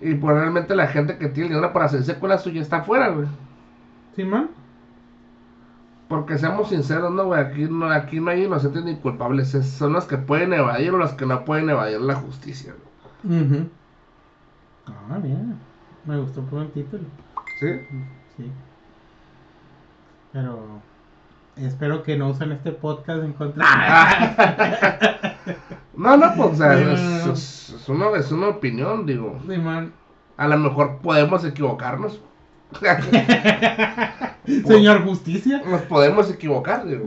y pues realmente la gente que tiene dinero para hacerse con la suya está afuera, güey. Simón. Porque seamos sinceros, no, güey, aquí no, aquí no hay inocentes ni culpables, es- son los que pueden evadir o los que no pueden evadir la justicia, güey. Ah, bien. Me gustó por el título. ¿Sí? Sí. Pero espero que no usen este podcast en contra. No, no, pues, o sea, No, no, es, no. es- es una, es una opinión, digo. Simón. A lo mejor podemos equivocarnos. <laughs> Señor Justicia. Nos podemos equivocar, digo.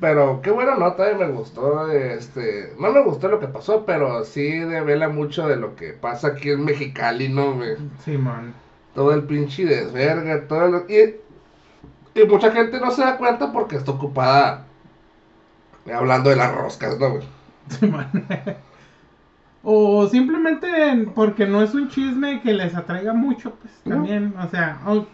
Pero qué buena nota, eh, me gustó. Este, no me gustó lo que pasó, pero sí devela mucho de lo que pasa aquí en Mexicali, ¿no? güey? Simón. Todo el pinche desverga, todo el- y, y mucha gente no se da cuenta porque está ocupada hablando de las roscas, ¿no? güey? Simón. <laughs> O simplemente porque no es un chisme que les atraiga mucho, pues No. también, o sea, au-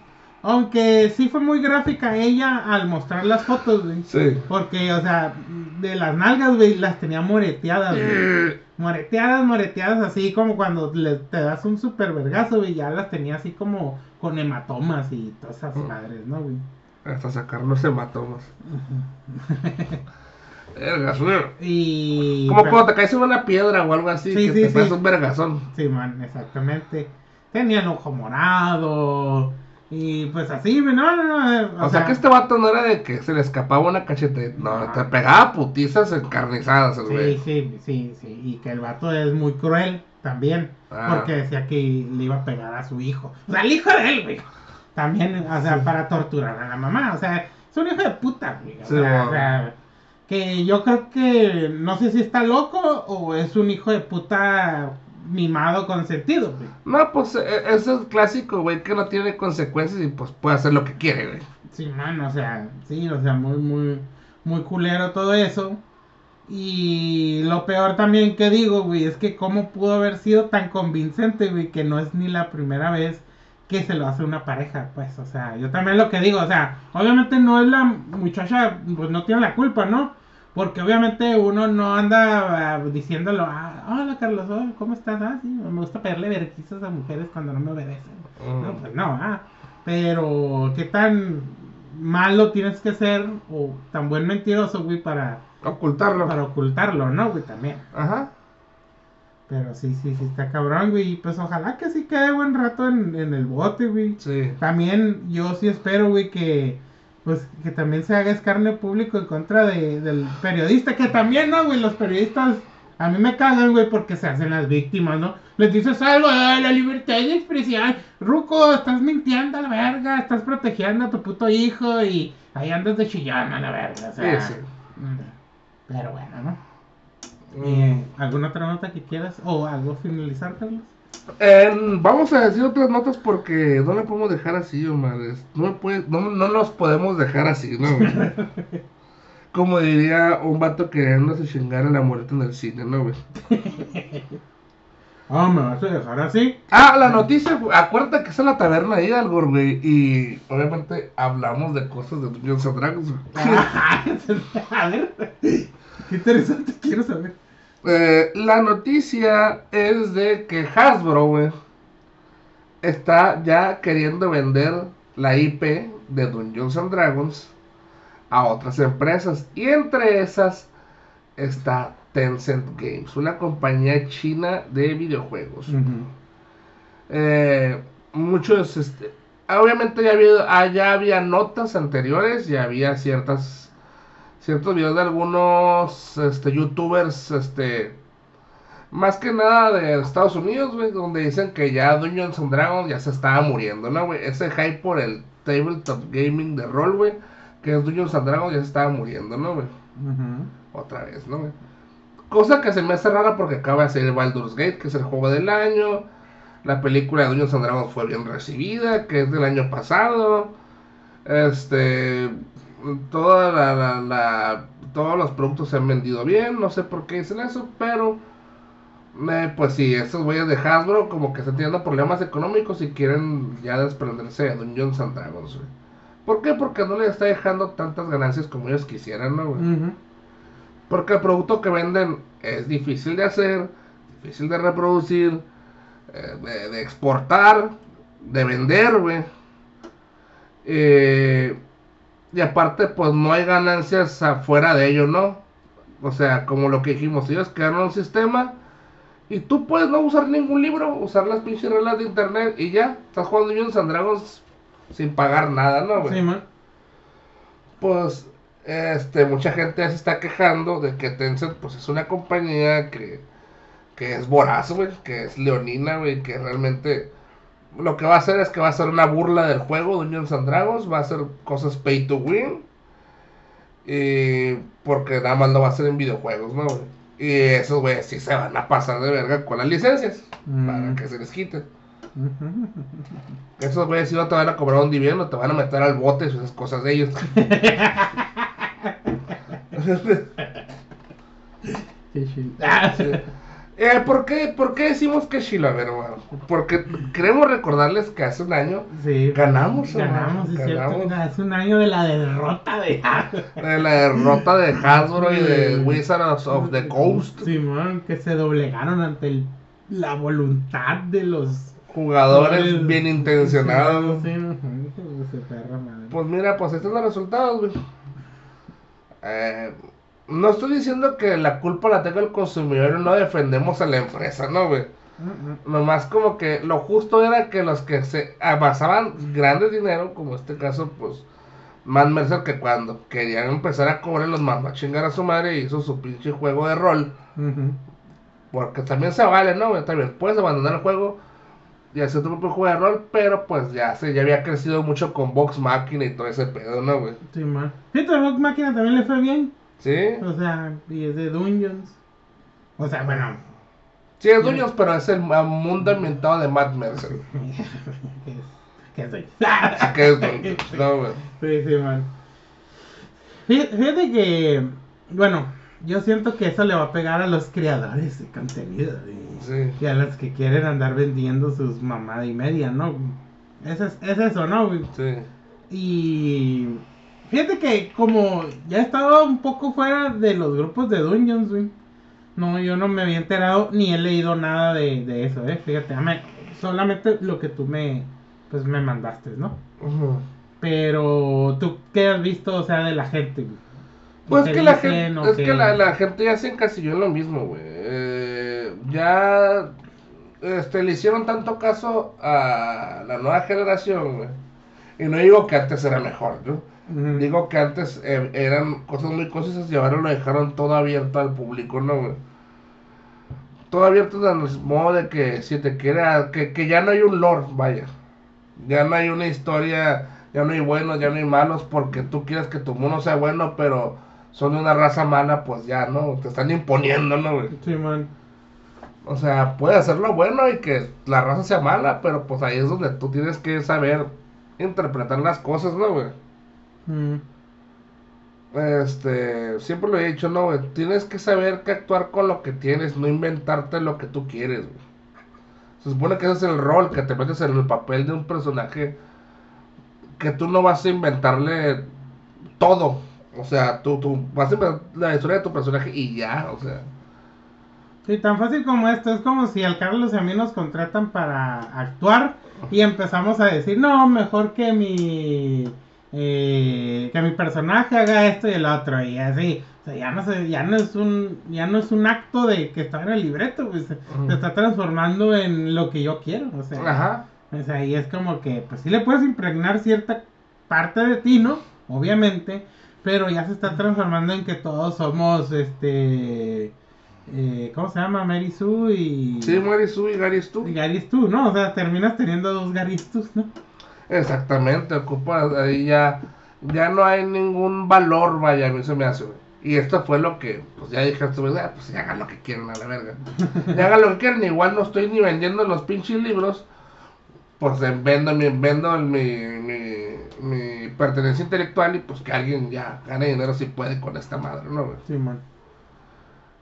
aunque sí fue muy gráfica ella al mostrar las fotos, güey. Sí. Porque, o sea, de las nalgas, güey, las tenía moreteadas, güey. Moreteadas, moreteadas, así como cuando le, te das un super vergazo, güey, ya las tenía así como con hematomas y todas esas madres, ¿no, güey? Hasta sacar los hematomas. <laughs> Güey. Y... Como cuando te caes en una piedra o algo así, Sí, que sí, te sí. pasa un vergazón. Sí, man, exactamente. Tenía el ojo morado. Y pues así, no, no, no. eh, O, sea, que este vato no era de que se le escapaba una cachete. No, No. te pegaba putizas encarnizadas el Sí, güey. sí, sí, sí. Y que el vato es muy cruel también. Ah. Porque decía que le iba a pegar a su hijo. O sea, el hijo de él, güey. También, o sea, para torturar a la mamá. O sea, es un hijo de puta, güey. O, Sí, sea, o sea, que yo creo que no sé si está loco o es un hijo de puta mimado consentido, güey. No, pues e- eso es clásico, güey, que no tiene consecuencias y pues puede hacer lo que quiere, güey. Sí, man, o sea, sí, o sea, muy, muy, muy culero todo eso. Y lo peor también que digo, güey, es que cómo pudo haber sido tan convincente, güey, que no es ni la primera vez que se lo hace una pareja, pues, o sea, yo también lo que digo, o sea, obviamente no es la muchacha, pues no tiene la culpa, ¿no? Porque obviamente uno no anda ah, diciéndolo, ah, hola Carlos, ¿cómo estás? Ah, sí, me gusta pegarle verquizos a mujeres cuando no me obedecen. No, Mm. pues no, ah. Pero, ¿qué tan malo tienes que ser o tan buen mentiroso, güey, para, Ocultarlo. para ocultarlo, ¿no, güey? También. Ajá. Pero sí, sí, sí, está cabrón, güey. Y pues ojalá que sí quede buen rato en, en el bote, güey. Sí. También yo sí espero, güey, que pues que también se haga escarnio público en contra de, del periodista, que también, ¿no, güey? Los periodistas a mí me cagan, güey, porque se hacen las víctimas, ¿no? Les dices algo, "Ah, la libertad de expresión, Ruco, estás mintiendo a la verga, estás protegiendo a tu puto hijo y ahí andas de chillón a la verga, o sea. Sí, sí. mm, Pero bueno, ¿no? Mm. Eh, ¿Alguna otra nota que quieras o algo finalizar, Carlos? En- vamos a decir otras notas porque no le podemos dejar así, Omar. No, me puede- no, no nos podemos dejar así, ¿no? <laughs> Como diría un vato queriéndose chingar a la muerte en el cine, ¿no, güey? <laughs> Ah, ¿me vas a dejar así? Ah, la noticia, güey, acuérdate que es en la taberna de Hidalgo, güey. Y obviamente hablamos de cosas de Dungeons and Dragons, güey. <laughs> a ver, qué interesante, quiero saber. Eh, la noticia es de que Hasbro, está ya queriendo vender la IP de Dungeons and Dragons a otras empresas. Y entre esas está Tencent Games, una compañía china de videojuegos. Eh, muchos, este, obviamente ya había, ah, ya había notas anteriores, ya había ciertas, ciertos videos de algunos, este, youtubers, este, más que nada de Estados Unidos, güey, donde dicen que ya Dungeons and Dragons ya se estaba muriendo, ¿no, güey? Ese hype por el tabletop gaming de rol, güey, que es Dungeons and Dragons ya se estaba muriendo, ¿no, güey? Otra vez, ¿no, güey? Cosa que se me hace rara porque acaba de salir Baldur's Gate, que es el juego del año. La película de Dungeons and Dragons fue bien recibida, que es del año pasado. Este. Toda la, la- la- todos los productos se han vendido bien. No sé por qué dicen eso, pero. eh, pues sí, estos güeyes de Hasbro como que están teniendo problemas económicos y quieren ya desprenderse de Dungeons and Dragons, güey. ¿Por qué? Porque no les está dejando tantas ganancias como ellos quisieran, ¿no, güey? Porque el producto que venden es difícil de hacer, difícil de reproducir, eh, de, de exportar, de vender, güey. Eh, y aparte, pues no hay ganancias afuera de ello, ¿no? O sea, como lo que dijimos, ellos crearon un sistema y tú puedes no usar ningún libro, usar las pinches reglas de internet y ya, estás jugando Dungeons and Dragons sin pagar nada, ¿no, güey? Sí, man. pues este mucha gente ya se está quejando de que Tencent pues es una compañía que, que es voraz, güey, que es leonina, güey, que realmente lo que va a hacer es que va a ser una burla del juego Dungeons and Dragons, va a hacer cosas pay to win y porque nada más lo va a hacer en videojuegos, ¿no? güey? Y esos güeyes sí se van a pasar de verga con las licencias Mm. para que se les quiten. Esos güeyes si no te van a cobrar un dividendo, te van a meter al bote y esas cosas de ellos. <laughs> <laughs> Qué. Ah, <laughs> Eh, ¿por, qué, ¿Por qué decimos que Chilo? A ver, hermano. Porque queremos recordarles que hace un año Sí, Ganamos, ganamos, hermano, es cierto. ganamos. Mira, Es un año de la derrota de de la derrota de Hasbro y de. Wizards of the Coast, Simón, que se doblegaron ante el- la voluntad de los jugadores bien intencionados. Sí. Pues mira, pues estos son los resultados, güey. Eh, no estoy diciendo que la culpa la tenga el consumidor y no defendemos a la empresa, ¿no, güey? Mm, mm. Nomás como que lo justo era que los que se amasaban grandes dinero, como este caso, pues, Matt Mercer, que cuando querían empezar a cobrar los mandó a chingar a su madre y hizo su pinche juego de rol. Ujú. Porque también se vale, ¿no? güey? También puedes abandonar el juego y hacer tu propio juego de rol, pero pues ya se ya había crecido mucho con Vox Machina y todo ese pedo, ¿no, güey? Simón. Fíjate, Vox Máquina también le fue bien. ¿Sí? O sea, y es de Dungeons. O sea, bueno. Sí, es Dungeons, pero es el mundo ambientado de Matt Mercer. ¿Qué soy? ¿Qué es Dungeons? No, güey. Sí, sí, man. Fíjate, que, bueno, yo siento que eso le va a pegar a los creadores de contenido y, Sí. y a los que quieren andar vendiendo sus mamada y media, ¿no? Es, es, es eso, ¿no? Sí. Y fíjate que como ya he estado un poco fuera de los grupos de Dungeons, güey. No, yo no me había enterado ni he leído nada de, de eso, eh. Fíjate, ame- solamente lo que tú me, pues me mandaste, ¿no? Pero tú, ¿qué has visto, o sea, de la gente? güey? Pues ¿Qué que la gente, es que la, la gente ya se encasilló en lo mismo, güey. Eh, ya este, le hicieron tanto caso a la nueva generación, güey. Y no digo que antes era mejor, ¿no? Digo que antes eh, eran cosas muy cosas y ahora lo dejaron todo abierto al público, ¿no, güey? Todo abierto en el modo de que si te quiere, que, que ya no hay un lore, vaya. Ya no hay una historia, ya no hay buenos, ya no hay malos, porque tú quieres que tu mono sea bueno, pero son de una raza mala, pues ya, ¿no? Te están imponiendo, ¿no, güey? Sí, man. O sea, puede hacerlo bueno y que la raza sea mala, pero pues ahí es donde tú tienes que saber interpretar las cosas, ¿no, güey? Mm. Este, siempre lo he dicho, no, güey. Tienes que saber que actuar con lo que tienes, no inventarte lo que tú quieres, güey. Se supone que ese es el rol, que te metes en el papel de un personaje que tú no vas a inventarle todo. O sea, tú, tú vas a inventar la historia de tu personaje y ya, o sea. Sí, tan fácil como esto. Es como si al Carlos y a mí nos contratan para actuar y empezamos a decir, no, mejor que mi eh, que mi personaje haga esto y el otro y así. O sea, ya no, se, ya no es un ya no es un acto de que está en el libreto, pues, se, está transformando en lo que yo quiero, o sea. Ajá. O sea, y es como que, pues sí le puedes impregnar cierta parte de ti, ¿no? Obviamente, pero ya se está transformando en que todos somos, este, eh, ¿cómo se llama? Mary Sue y... Sí, Marisu y Gary tú. y Gary Stu, ¿no? O sea, terminas teniendo dos Gary Stus, ¿no? Exactamente, ocupa ahí ya, ya no hay ningún valor, vaya, a mí se me hace, güey. Y esto fue lo que, pues ya dije, ah, pues ya hagan lo que quieran a la verga. <laughs> Ya hagan lo que quieran, igual no estoy ni vendiendo los pinches libros, pues vendo, mi, vendo mi, mi, mi pertenencia intelectual y pues que alguien ya gane dinero si puede con esta madre, ¿no, güey? Sí, man.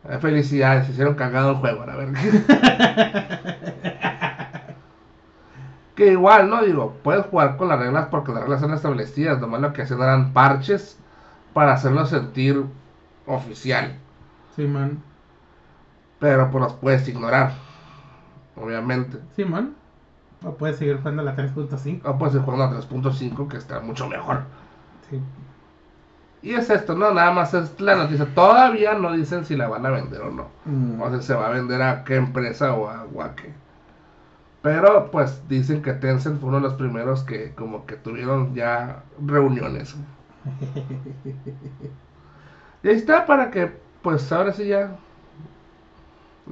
Eh, Felicidades, se hicieron cagado el juego, a la verga. <laughs> que igual, ¿no? Digo, puedes jugar con las reglas porque las reglas son establecidas, nomás lo que hacían eran parches para hacerlo sentir oficial. Sí, man. Pero pues los puedes ignorar, obviamente. Sí, man. O puedes seguir jugando la 3.5. O puedes ir jugando a 3.5 que está mucho mejor. Sí. Y es esto, ¿no? Nada más es la noticia. Todavía no dicen si la van a vender o no. Mm. O sea, se va a vender a qué empresa o a, o a qué. Pero pues dicen que Tencent fue uno de los primeros que como que tuvieron ya reuniones. <laughs> Y ahí está para que pues ahora sí ya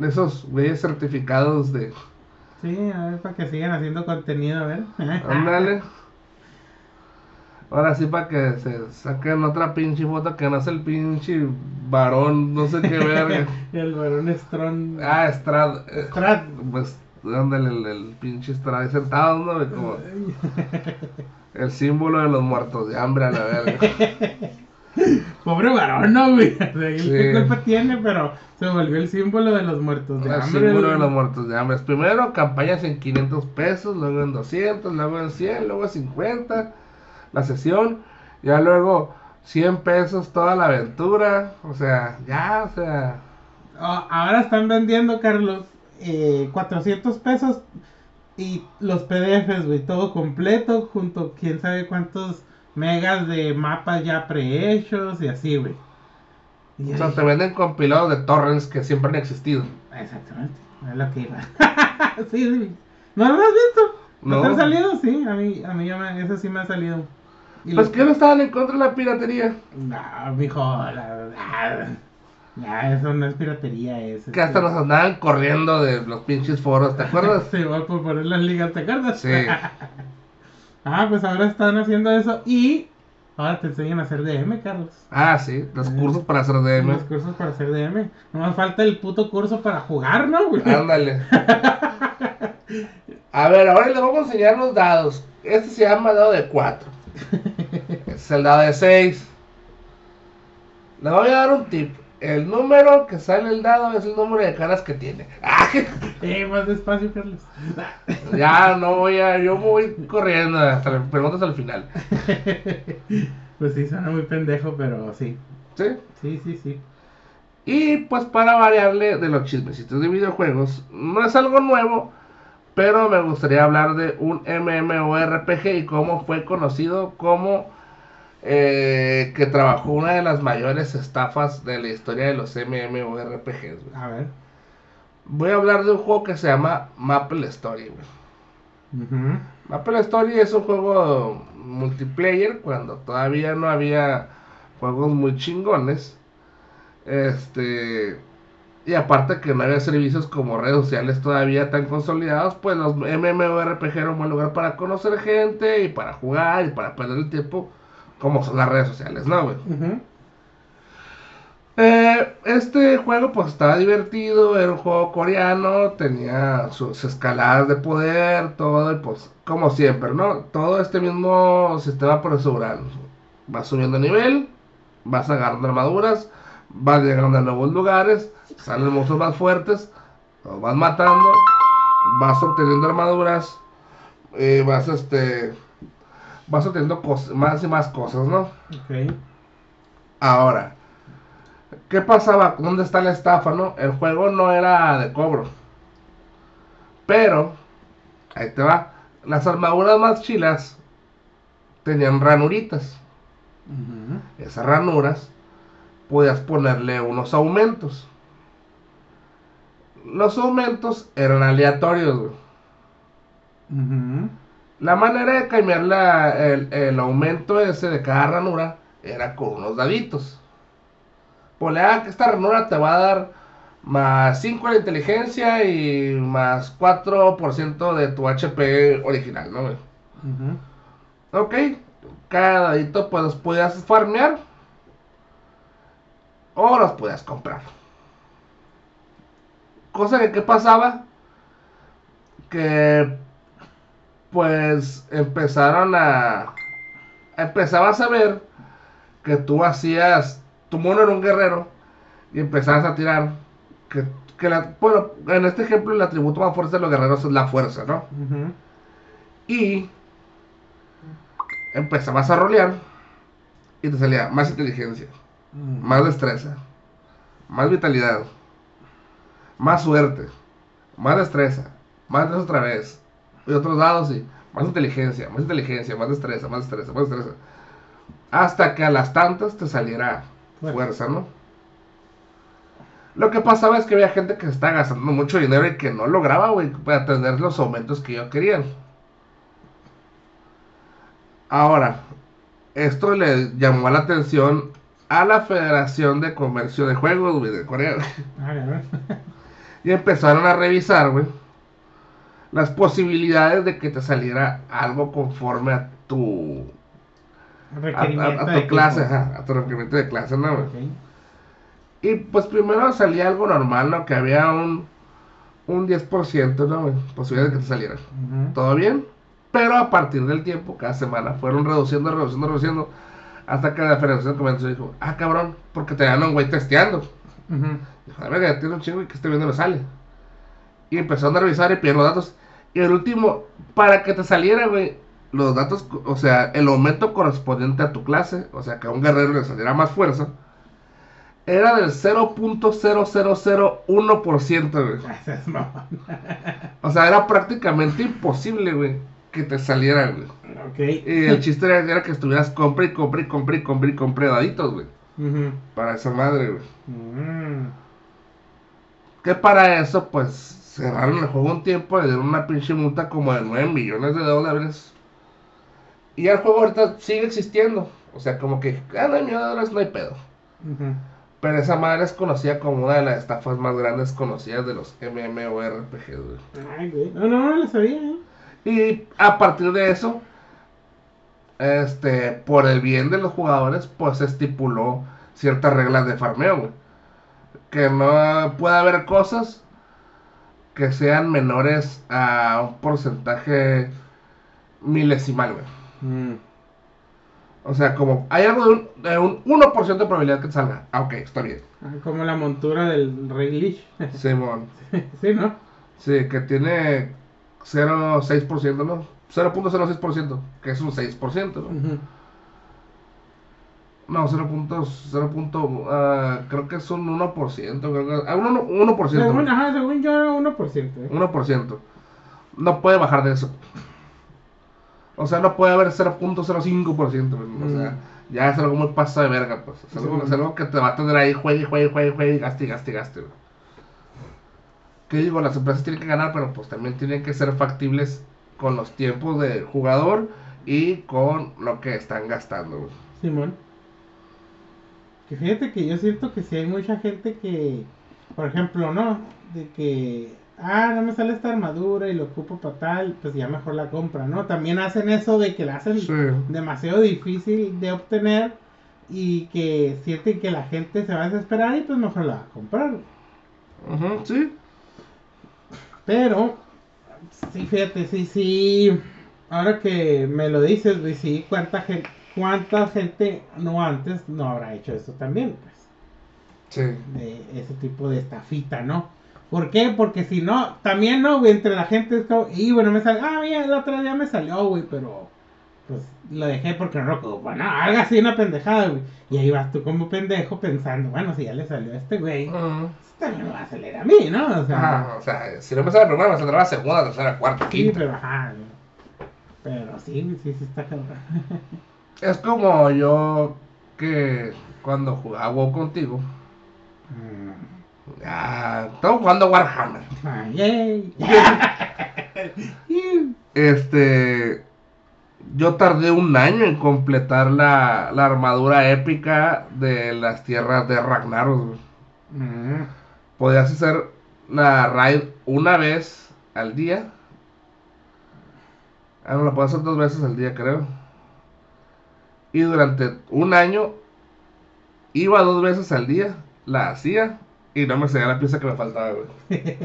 esos güeyes certificados de Sí, a ver, para que sigan haciendo contenido, a ver. <laughs> ándale. Ahora sí para que se saquen otra pinche foto que no es el pinche varón, no sé qué <laughs> verga. El varón Strong. Ah, Estrad. eh, Strad. Pues, ándale, el, el pinche Estrad ahí sentado, ¿no? Como el símbolo de los muertos de hambre a la verga. <laughs> Pobre varón, ¿no, güey? Sí. ¿Qué culpa tiene? Pero se volvió el símbolo de los muertos de el hambre. símbolo güey. de los muertos de hambre. Primero campañas en 500 pesos, luego en 200, luego en 100, luego en 50 la sesión. Ya luego 100 pesos toda la aventura. O sea, ya, o sea. Ah, ahora están vendiendo, Carlos, eh, 400 pesos y los PDFs, güey, todo completo, junto quién sabe cuántos megas de mapas ya prehechos y así, güey. O sea, ahí- te venden compilados de torrents que siempre han existido. Exactamente, es lo que iba. <laughs> sí, sí. ¿No lo has visto? ¿No, te han salido? Sí, a mí, a mí ya me, eso sí me ha salido. Y Pues los- que no estaban en contra de la piratería. No, mijo, la- la- ya, eso no es piratería, es... Que hasta este- nos andaban corriendo de los pinches foros, ¿te acuerdas? <laughs> Se va por poner las ligas, ¿te acuerdas? Sí. <laughs> ah, pues ahora están haciendo eso y ahora te enseñan a hacer DM, Carlos. Ah, sí, los cursos para hacer DM. Los cursos para hacer DM. Nomás falta el puto curso para jugar, ¿no, güey? Ándale. <laughs> A ver, ahora les vamos a enseñar los dados. Este se llama dado de 4. Este es el dado de 6. Le voy a dar un tip. El número que sale el dado es el número de caras que tiene. Ah, <laughs> Eh, más despacio, Carlos. <laughs> ya no voy a. Yo me voy corriendo hasta las preguntas al final. <laughs> pues sí, suena muy pendejo, pero sí. ¿Sí? Sí, sí, sí. Y pues para variarle de los chismecitos de videojuegos, no es algo nuevo, pero me gustaría hablar de un MMORPG y cómo fue conocido como eh, que trabajó una de las mayores estafas de la historia de los MMORPGs. güey. A ver. Voy a hablar de un juego que se llama Maple Story. güey. Maple Story es un juego multiplayer cuando todavía no había juegos muy chingones. Este. Y aparte que no había servicios como redes sociales todavía tan consolidados, pues los MMORPG eran un buen lugar para conocer gente y para jugar y para perder el tiempo, como son las redes sociales, ¿no, güey? Eh, este juego pues estaba divertido, era un juego coreano, tenía sus escaladas de poder, todo, y pues como siempre, ¿no? Todo este mismo sistema procedural. Vas subiendo nivel, vas agarrando armaduras, vas llegando a nuevos lugares, salen monstruos más fuertes, los vas matando, vas obteniendo armaduras, y vas este vas obteniendo más y más cosas, ¿no? Ok. Ahora, ¿qué pasaba? ¿Dónde está la estafa, no? El juego no era de cobro. Pero, ahí te va. Las armaduras más chilas tenían ranuritas. Esas ranuras podías ponerle unos aumentos. Los aumentos eran aleatorios, güey. Ujú. La manera de cambiar la- el, el aumento ese de cada ranura era con unos daditos. Ponle, ah, que esta ranura te va a dar más 5 de inteligencia y más 4% de tu HP original, ¿no? güey? Ujú. Ok, cada dadito pues los podías farmear o los podías comprar. Cosa que, ¿qué pasaba? Que pues empezaron a... Empezabas a ver que tú hacías... Tu mono era un guerrero y empezabas a tirar. Que, que la, bueno, en este ejemplo el atributo más fuerte de los guerreros es la fuerza, ¿no? Y empezabas a rolear y te salía más inteligencia, Ujú. más destreza, más vitalidad, más suerte, más destreza, más destreza otra vez, y otros dados y más inteligencia, más inteligencia, más destreza, más destreza, más destreza. Hasta que a las tantas te saliera Fuerza. ¿no? Lo que pasaba es que había gente que se estaba gastando mucho dinero y que no lograba, güey, para tener los aumentos que ellos querían. Ahora, esto le llamó la atención a la Federación de Comercio de Juegos, güey, de Corea. A ver, a ver. Y empezaron a revisar, güey, las posibilidades de que te saliera algo conforme a tu, a, tu clase, ajá, a tu requerimiento de clase, ¿no, güey? Ok. Y pues primero salía algo normal, ¿no? Que había un, un 10%, ¿no? Posibilidad de que te saliera. ¿Todo bien? Pero a partir del tiempo, cada semana, fueron reduciendo, reduciendo, reduciendo. Hasta que la Federación de Comercio dijo, ah, cabrón, porque te dan un güey testeando. Ujú. Dijo, a ver, ya tiene un chingo y que este viendo le sale. Y empezaron a revisar y pidieron los datos. Y el último, para que te saliera, güey, los datos, o sea, el aumento correspondiente a tu clase, o sea, que a un guerrero le saliera más fuerza, era del 0.0001%, güey. <laughs> O sea, era prácticamente imposible, güey, que te saliera, güey. Y el chiste era, era que estuvieras compre y compre y compre y compre y compre daditos, güey. Para esa madre, güey. Mm. Que para eso, pues, cerraron el juego un tiempo, le dieron una pinche multa como de 9 millones de dólares. Y el juego ahorita sigue existiendo. O sea, como que, ah, 9 millones de dólares no hay pedo. Pero esa madre es conocida como una de las estafas más grandes conocidas de los MMORPG, güey. Ay, güey. No, no, no lo sabía, ¿eh? Y a partir de eso, este, por el bien de los jugadores, pues se estipuló ciertas reglas de farmeo, güey. Que no puede haber cosas que sean menores a un porcentaje milesimal, güey. Mm. O sea, como hay algo de un, de un 1% de probabilidad que salga. Ah, ok, está bien. Ah, Como la montura del Rey Lich. <laughs> Simón. sí, ¿no? Sí, que tiene 0.6%, ¿no? 0.06%, que es un 6%, ¿no? Ujú. No, 0. 0. punto, ah, creo que es un 1%. Creo que, ah, un 1%. 1%, Según, ajá, según yo era 1%. ¿eh? 1%. No puede bajar de eso. O sea, no puede haber 0.05%. pues, O sea, ya es algo muy paso de verga, pues. Es algo, Mm. Sí. es algo que te va a tener ahí, juegue, juegue, juegue, juegue, gaste, gaste, gaste. güey. Que digo, las empresas tienen que ganar, pero pues también tienen que ser factibles con los tiempos del jugador y con lo que están gastando. Simón. Que fíjate que yo siento que si hay mucha gente que, por ejemplo, no, de que, ah, no me sale esta armadura y lo ocupo para tal, pues ya mejor la compra, ¿no? También hacen eso de que la hacen Sí. demasiado difícil de obtener y que sienten que la gente se va a desesperar y pues mejor la va a comprar. Ujú, sí. Pero, sí, fíjate, sí, sí. Ahora que me lo dices, sí, cuánta gente, cuánta gente no antes no habrá hecho eso también, pues. Sí. De ese tipo de estafita, ¿no? ¿Por qué? Porque si no, también no, güey, entre la gente es como, y bueno, me salió, ah, mira, el otro día me salió, güey, pero pues lo dejé porque no lo bueno, haga así una pendejada, güey. Y ahí vas tú como pendejo pensando, bueno, si ya le salió a este güey, Ujú. también me va a salir a mí, ¿no? O sea, Ajá, o sea, si no me sale la primera, me saldrá la segunda, tercera, cuarta, sí, quinta. pero ajá, güey. Pero sí, sí, sí está cabrón. <laughs> Es como yo que cuando jugaba contigo, Mm. ya, estamos jugando Warhammer. Ah. <laughs> Este, yo tardé un año en completar la, la armadura épica de las tierras de Ragnaros. Mm. Podías hacer la raid una vez al día. Ah, no, la puedo hacer dos veces al día, creo. Y durante un año iba dos veces al día, la hacía y no me salía la pieza que me faltaba, güey. <laughs>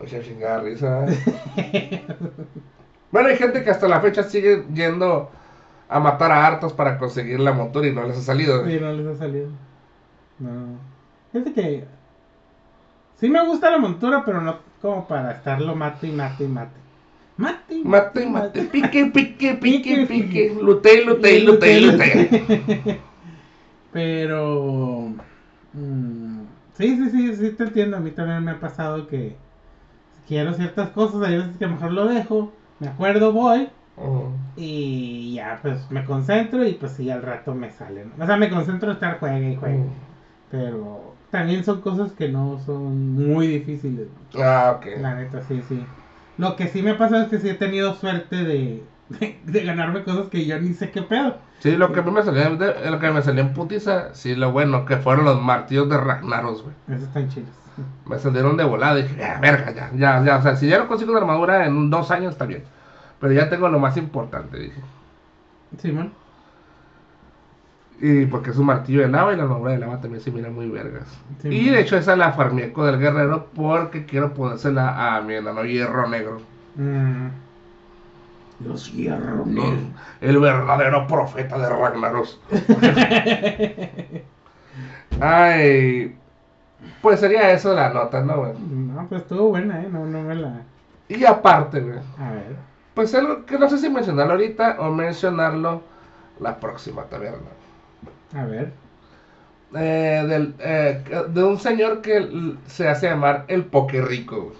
Mucha chingada risa. ¿eh? Bueno, hay gente que hasta la fecha sigue yendo a matar a hartos para conseguir la montura y no les ha salido. Sí, no les ha salido. No. Fíjate que. Sí me gusta la montura, pero no como para estarlo mate y mate y mate. Mate Mate, mate, pique, pique, pique, pique. Lute, lute, lute, lute. Pero. mm, sí, sí, sí, sí te entiendo. A mí también me ha pasado que quiero ciertas cosas, hay veces que mejor lo dejo, me acuerdo, voy y ya pues me concentro y pues sí al rato me salen. O sea, me concentro en estar juegue y juegue. Pero también son cosas que no son muy difíciles. Ah, ok. La neta, sí, sí. Lo que sí me ha pasado es que sí he tenido suerte de, de, de ganarme cosas que yo ni sé qué pedo. Sí, lo que me salió, de- lo que me salió en putiza, sí, lo bueno, que fueron los martillos de Ragnaros, güey. Esos están chidos. Me salieron de volada y dije, ya, verga, ya, ya, ya, o sea, si ya no consigo una armadura en dos años está bien. Pero ya tengo lo más importante, dije. Simón. Y porque es un martillo de lava y la armadura de lava también se mira muy vergas. Sí, y de hecho esa la farmeé con el guerrero porque quiero ponérsela a mi enano hierro negro. Mm. Los hierros. El, el verdadero profeta de Ragnaros. <laughs> Ay, pues sería eso la nota, ¿no, güey? No, pues estuvo buena, ¿eh? No, no me la... Y aparte, güey, A ver. pues algo que no sé si mencionarlo ahorita o mencionarlo la próxima taberna. A ver. Eh, del, eh, de un señor que se hace llamar el Pokerrico.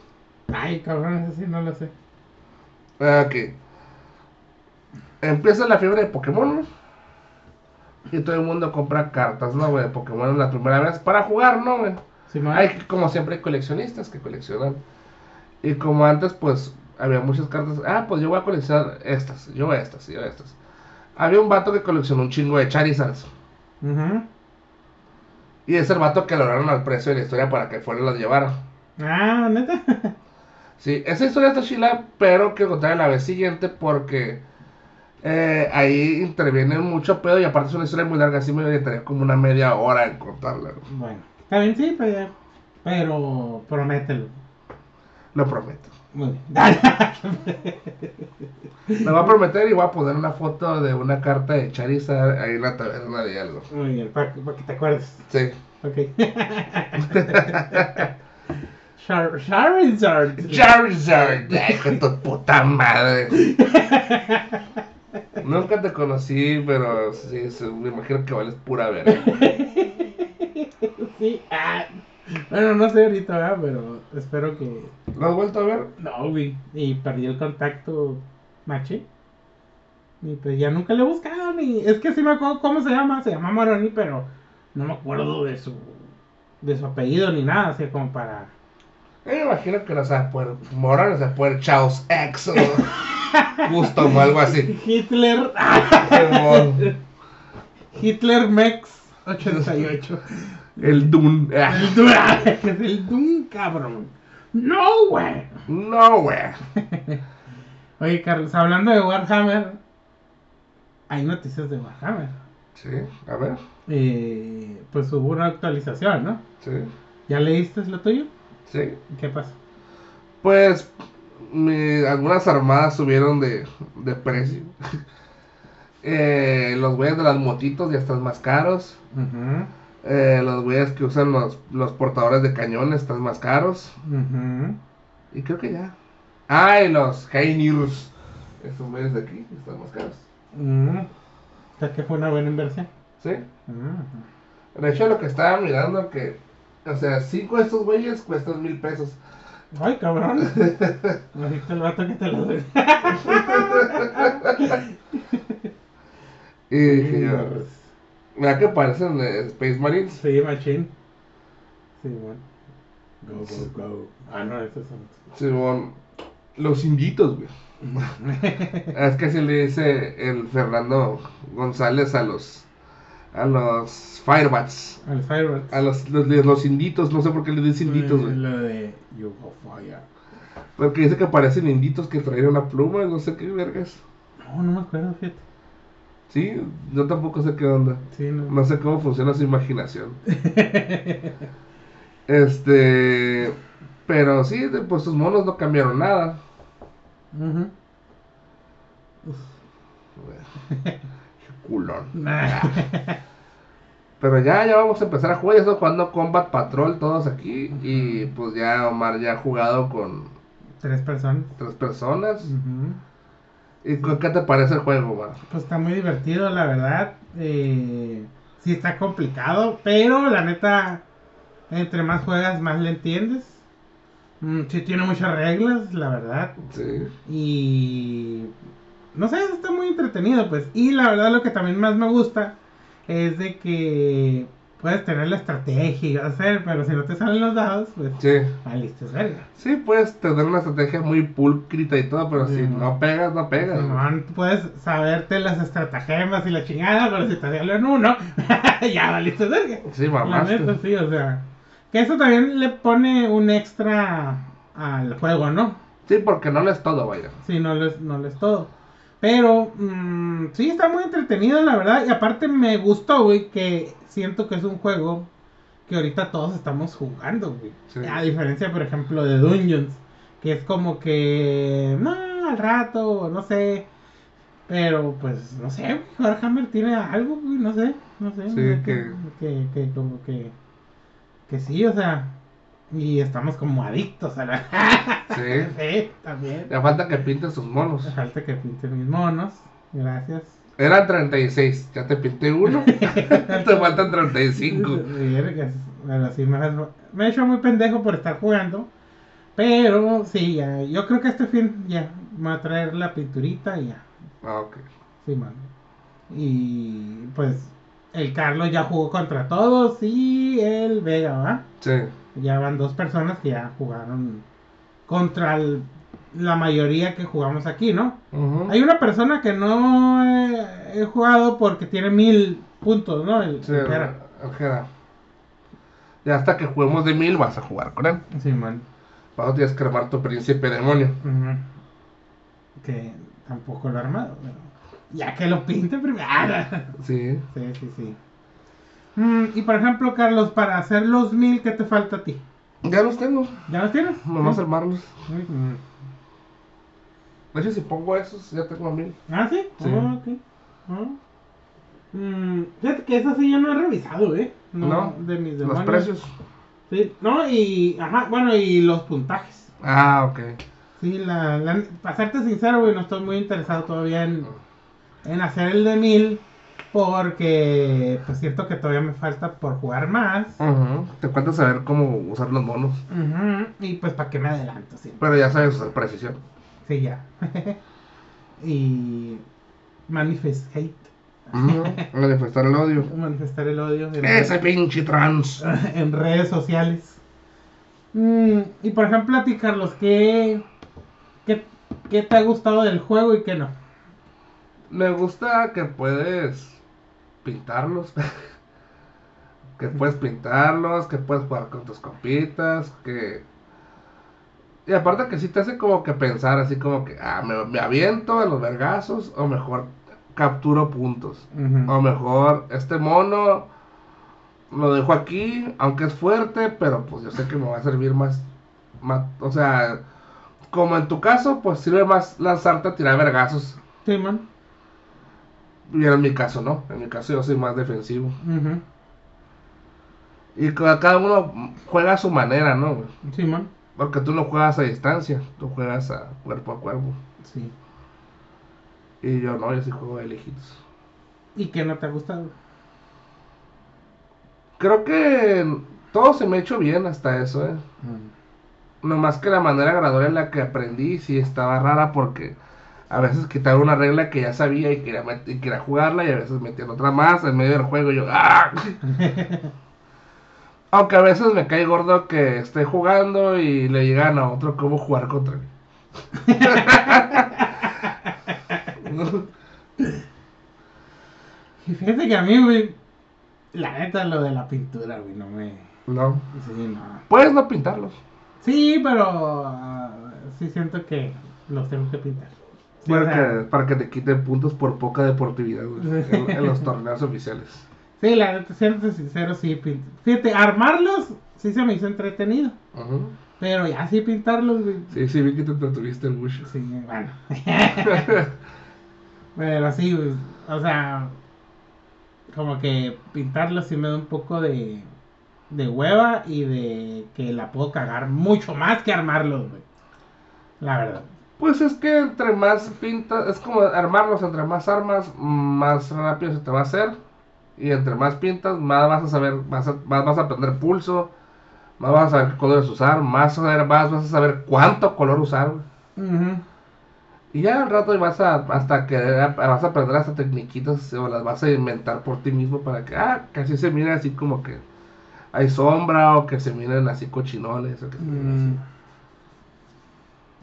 Ay, cabrón, ese sí no lo sé. Ah, Ok. Empieza la fiebre de Pokémon. Y todo el mundo compra cartas, ¿no, güey? De Pokémon la primera vez para jugar, ¿no, güey? Simón. Hay, como siempre, hay coleccionistas que coleccionan. Y como antes, pues, había muchas cartas. Ah, pues yo voy a coleccionar estas, yo estas, yo estas. Había un vato que coleccionó un chingo de Charizards. Ujú. Y es el vato que lograron al precio de la historia para que fuera las llevara. Ah, neta. <laughs> Sí, esa historia está chila, pero quiero contar la vez siguiente porque eh, ahí interviene mucho pedo y aparte es una historia muy larga, así me necesitaría como una media hora en contarla. ¿no? Bueno, bien, sí, pero, pero promételo. Lo prometo. Lo <laughs> voy a prometer y voy a poner una foto de una carta de Charizard ahí en la taberna de algo. Muy bien, para, que te acuerdes. Sí. Ok. <laughs> Char Charizard. Charizard, ay, con tu puta madre. Nunca te conocí, pero sí, sí, me imagino que vales pura verga. <laughs> Sí. ah. Bueno, no sé ahorita, ¿verdad? pero espero que. ¿Lo has vuelto a ver? No, güey. Y perdí el contacto machi. Y pues ya nunca le he buscado ni. Es que sí me acuerdo cómo se llama. Se llama Moroni, pero no me acuerdo de su. de su apellido ni nada. Así como para. Yo me imagino que no sabe poner Morón, no sabe poner Chaos X o <laughs> Custom o algo así. Hitler. <laughs> Hitler Mex 88. <laughs> El Dune. Ah, <laughs> El Doom. Es el Doom, cabrón. No, güey. No, güey. <laughs> Oye, Carlos, hablando de Warhammer. Hay noticias de Warhammer. Sí, a ver. eh, pues hubo una actualización, ¿no? Sí, ¿Ya leíste lo tuyo? sí. ¿Qué pasa? Pues mi- algunas armadas subieron de, de precio. <laughs> Eh, los güeyes de las motitos ya están más caros. Ujú, Eh, los güeyes que usan los, los portadores de cañones están más caros. Y creo que ya. Ah, y los Heineers. Estos güeyes de aquí están más caros. Mm. O sea que fue una buena inversión. ¿Sí? De hecho, lo que estaba mirando que. O sea, cinco de estos güeyes cuestan mil pesos. Ay, cabrón. <laughs> Ahorita el vato que te lo doy. <laughs> Y dije mira que parecen eh, Space Marines. Sí, machine. Sí, bueno. Go, go, go. Ah, no, esos son. Simón, los inditos, güey. <laughs> Es que así le dice el Fernando González a los a los Firebats. Al Fireworks. A los, los, los inditos, no sé por qué le dice inditos, güey. Lo de You Go Fire. Porque dice que parecen inditos que traen una pluma, no sé qué vergas. No, no me acuerdo, fíjate. Sí, yo tampoco sé qué onda. Sí, no. No sé cómo funciona su imaginación. <laughs> Este. Pero sí, pues sus monos no cambiaron nada. Ujú. <laughs> Culón. Nah. <laughs> Pero ya, ya vamos a empezar a jugar. Ya estoy jugando Combat Patrol todos aquí. Y pues ya Omar ya ha jugado con Tres personas. tres personas. Ujú. ¿Y qué te parece el juego, Omar? Pues está muy divertido, la verdad. Eh, sí está complicado, pero la neta, entre más juegas, más le entiendes. Mm, sí tiene muchas reglas, la verdad. Sí. Y no sé, está muy entretenido, pues. Y la verdad lo que también más me gusta es de que puedes tener la estrategia y hacer, pero si no te salen los dados, pues Sí. valiste verga. Sí, puedes tener una estrategia muy pulcrita y todo, pero si Sí, no pegas, no pegas. güey. Simón, puedes saberte las estratagemas y la chingada, pero si te salió en uno, <laughs> ya valiste verga. Sí, neta, sí, o sea. Que eso también le pone un extra al juego, ¿no? Sí, porque no lees todo, vaya. Sí, no les, no les todo. Pero, mm, sí, está muy entretenido, la verdad. Y aparte me gustó, güey, que siento que es un juego que ahorita todos estamos jugando, güey. Sí. A diferencia, por ejemplo, de Dungeons. Que es como que, no, al rato, no sé. Pero, pues, no sé, güey, Warhammer tiene algo, güey, no sé, no sé. Sí, que, que- que, que como que, que sí, o sea. Y estamos como adictos a la... Sí. <laughs> sí, también. Ya falta que pintes tus monos. Me falta que pinte mis monos. Gracias. Eran 36, ya te pinté uno. <laughs> te faltan 35. Vergas, Pero sí, me, me he hecho muy pendejo por estar jugando. Pero sí, ya, yo creo que este fin ya me va a traer la pinturita y ya. Ah, ok. Sí, man. Y pues el Carlos ya jugó contra todos y el Vega, ¿va? Sí. Ya van dos personas que ya jugaron contra el- la mayoría que jugamos aquí, ¿no? Hay una persona que no he, he jugado porque tiene mil puntos, ¿no? El, Sí, el Jera. Ojeda. Ya hasta que juguemos de mil vas a jugar con él. Sí, man. Para eso tienes que armar tu príncipe demonio. Que tampoco lo he armado, pero ya que lo pinte primero. Sí. <laughs> sí, sí, sí. Mm, y por ejemplo, Carlos, para hacer los mil, ¿qué te falta a ti? Ya los tengo. ¿Ya los tienes? Nomás Sí. armarlos. Ujú. De hecho, si pongo esos, ya tengo mil. Ah, sí. Sí. Oh, ok. Oh. Mm, fíjate que esa sí yo no he revisado, ¿eh? No, de mis Los precios. Sí, no, y, ajá, bueno, y los puntajes. Ah, ok. Sí, la, la- para serte sincero, güey, no estoy muy interesado todavía en, en hacer el de mil. Porque, pues siento que todavía me falta por jugar más. Ujú. Te cuento saber cómo usar los monos. Ujú, Y pues, ¿para qué me adelanto? Sí, Pero ya sabes usar precisión. sí ya. <laughs> y manifest hate. Ujú. <laughs> Manifestar el odio. Manifestar el odio Ese pinche trans. <laughs> en redes sociales. Mm, y por ejemplo, a ti, Carlos, ¿qué, qué, qué te ha gustado del juego y qué no? Me gusta que puedes pintarlos. que puedes pintarlos, que puedes jugar con tus copitas, que... Y aparte que sí te hace como que pensar así como que, ah, me, me aviento a los vergazos o mejor capturo puntos. O mejor, este mono lo dejo aquí, aunque es fuerte, pero pues yo sé que me va a servir más, más o sea, como en tu caso, pues sirve más lanzarte a tirar vergazos. Sí, man. Y en mi caso no, en mi caso yo soy más defensivo. Y ca- cada uno juega a su manera, ¿no? güey? Sí, man. Porque tú no juegas a distancia, tú juegas a cuerpo a cuerpo. Sí. Y yo no, yo sí juego de lejitos. ¿Y qué no te ha gustado? Creo que todo se me ha hecho bien hasta eso, ¿eh? Nomás que la manera gradual en la que aprendí sí estaba rara porque a veces quitaba una regla que ya sabía y quería, y quería jugarla y a veces metían otra más en medio del juego y yo ¡ah! <laughs> Aunque a veces me cae gordo que esté jugando y le llegan a otro cómo jugar contra mí. <laughs> Y fíjate que a mí, güey, la neta, lo de la pintura, güey, no me... no. Sí, no. Puedes no pintarlos. Sí, pero ah, sí siento que los tengo que pintar. Sí, para, que, para que te quiten puntos por poca deportividad güey, en, en los torneos oficiales. sí, la neta, siendo sincero, sí. Fíjate, armarlos sí se me hizo entretenido. Pero ya sí pintarlos, güey. Sí, sí, vi que te tuviste el bush. Sí, bueno. <laughs> <laughs> Pero sí, güey, o sea, como que pintarlos sí me da un poco de, de hueva y de que la puedo cagar mucho más que armarlos, güey. La verdad. Pues es que entre más pintas, es como armarlos, entre más armas, más rápido se te va a hacer. Y entre más pintas, más vas a saber, más, a- más vas a aprender pulso, más vas a saber qué colores usar, más, a saber- más vas a saber cuánto color usar. Y ya al rato vas a, hasta que vas a aprender hasta tecniquitas o las vas a inventar por ti mismo para que, ah, que así se mire así como que hay sombra o que se miren así cochinones o que se miren Mm.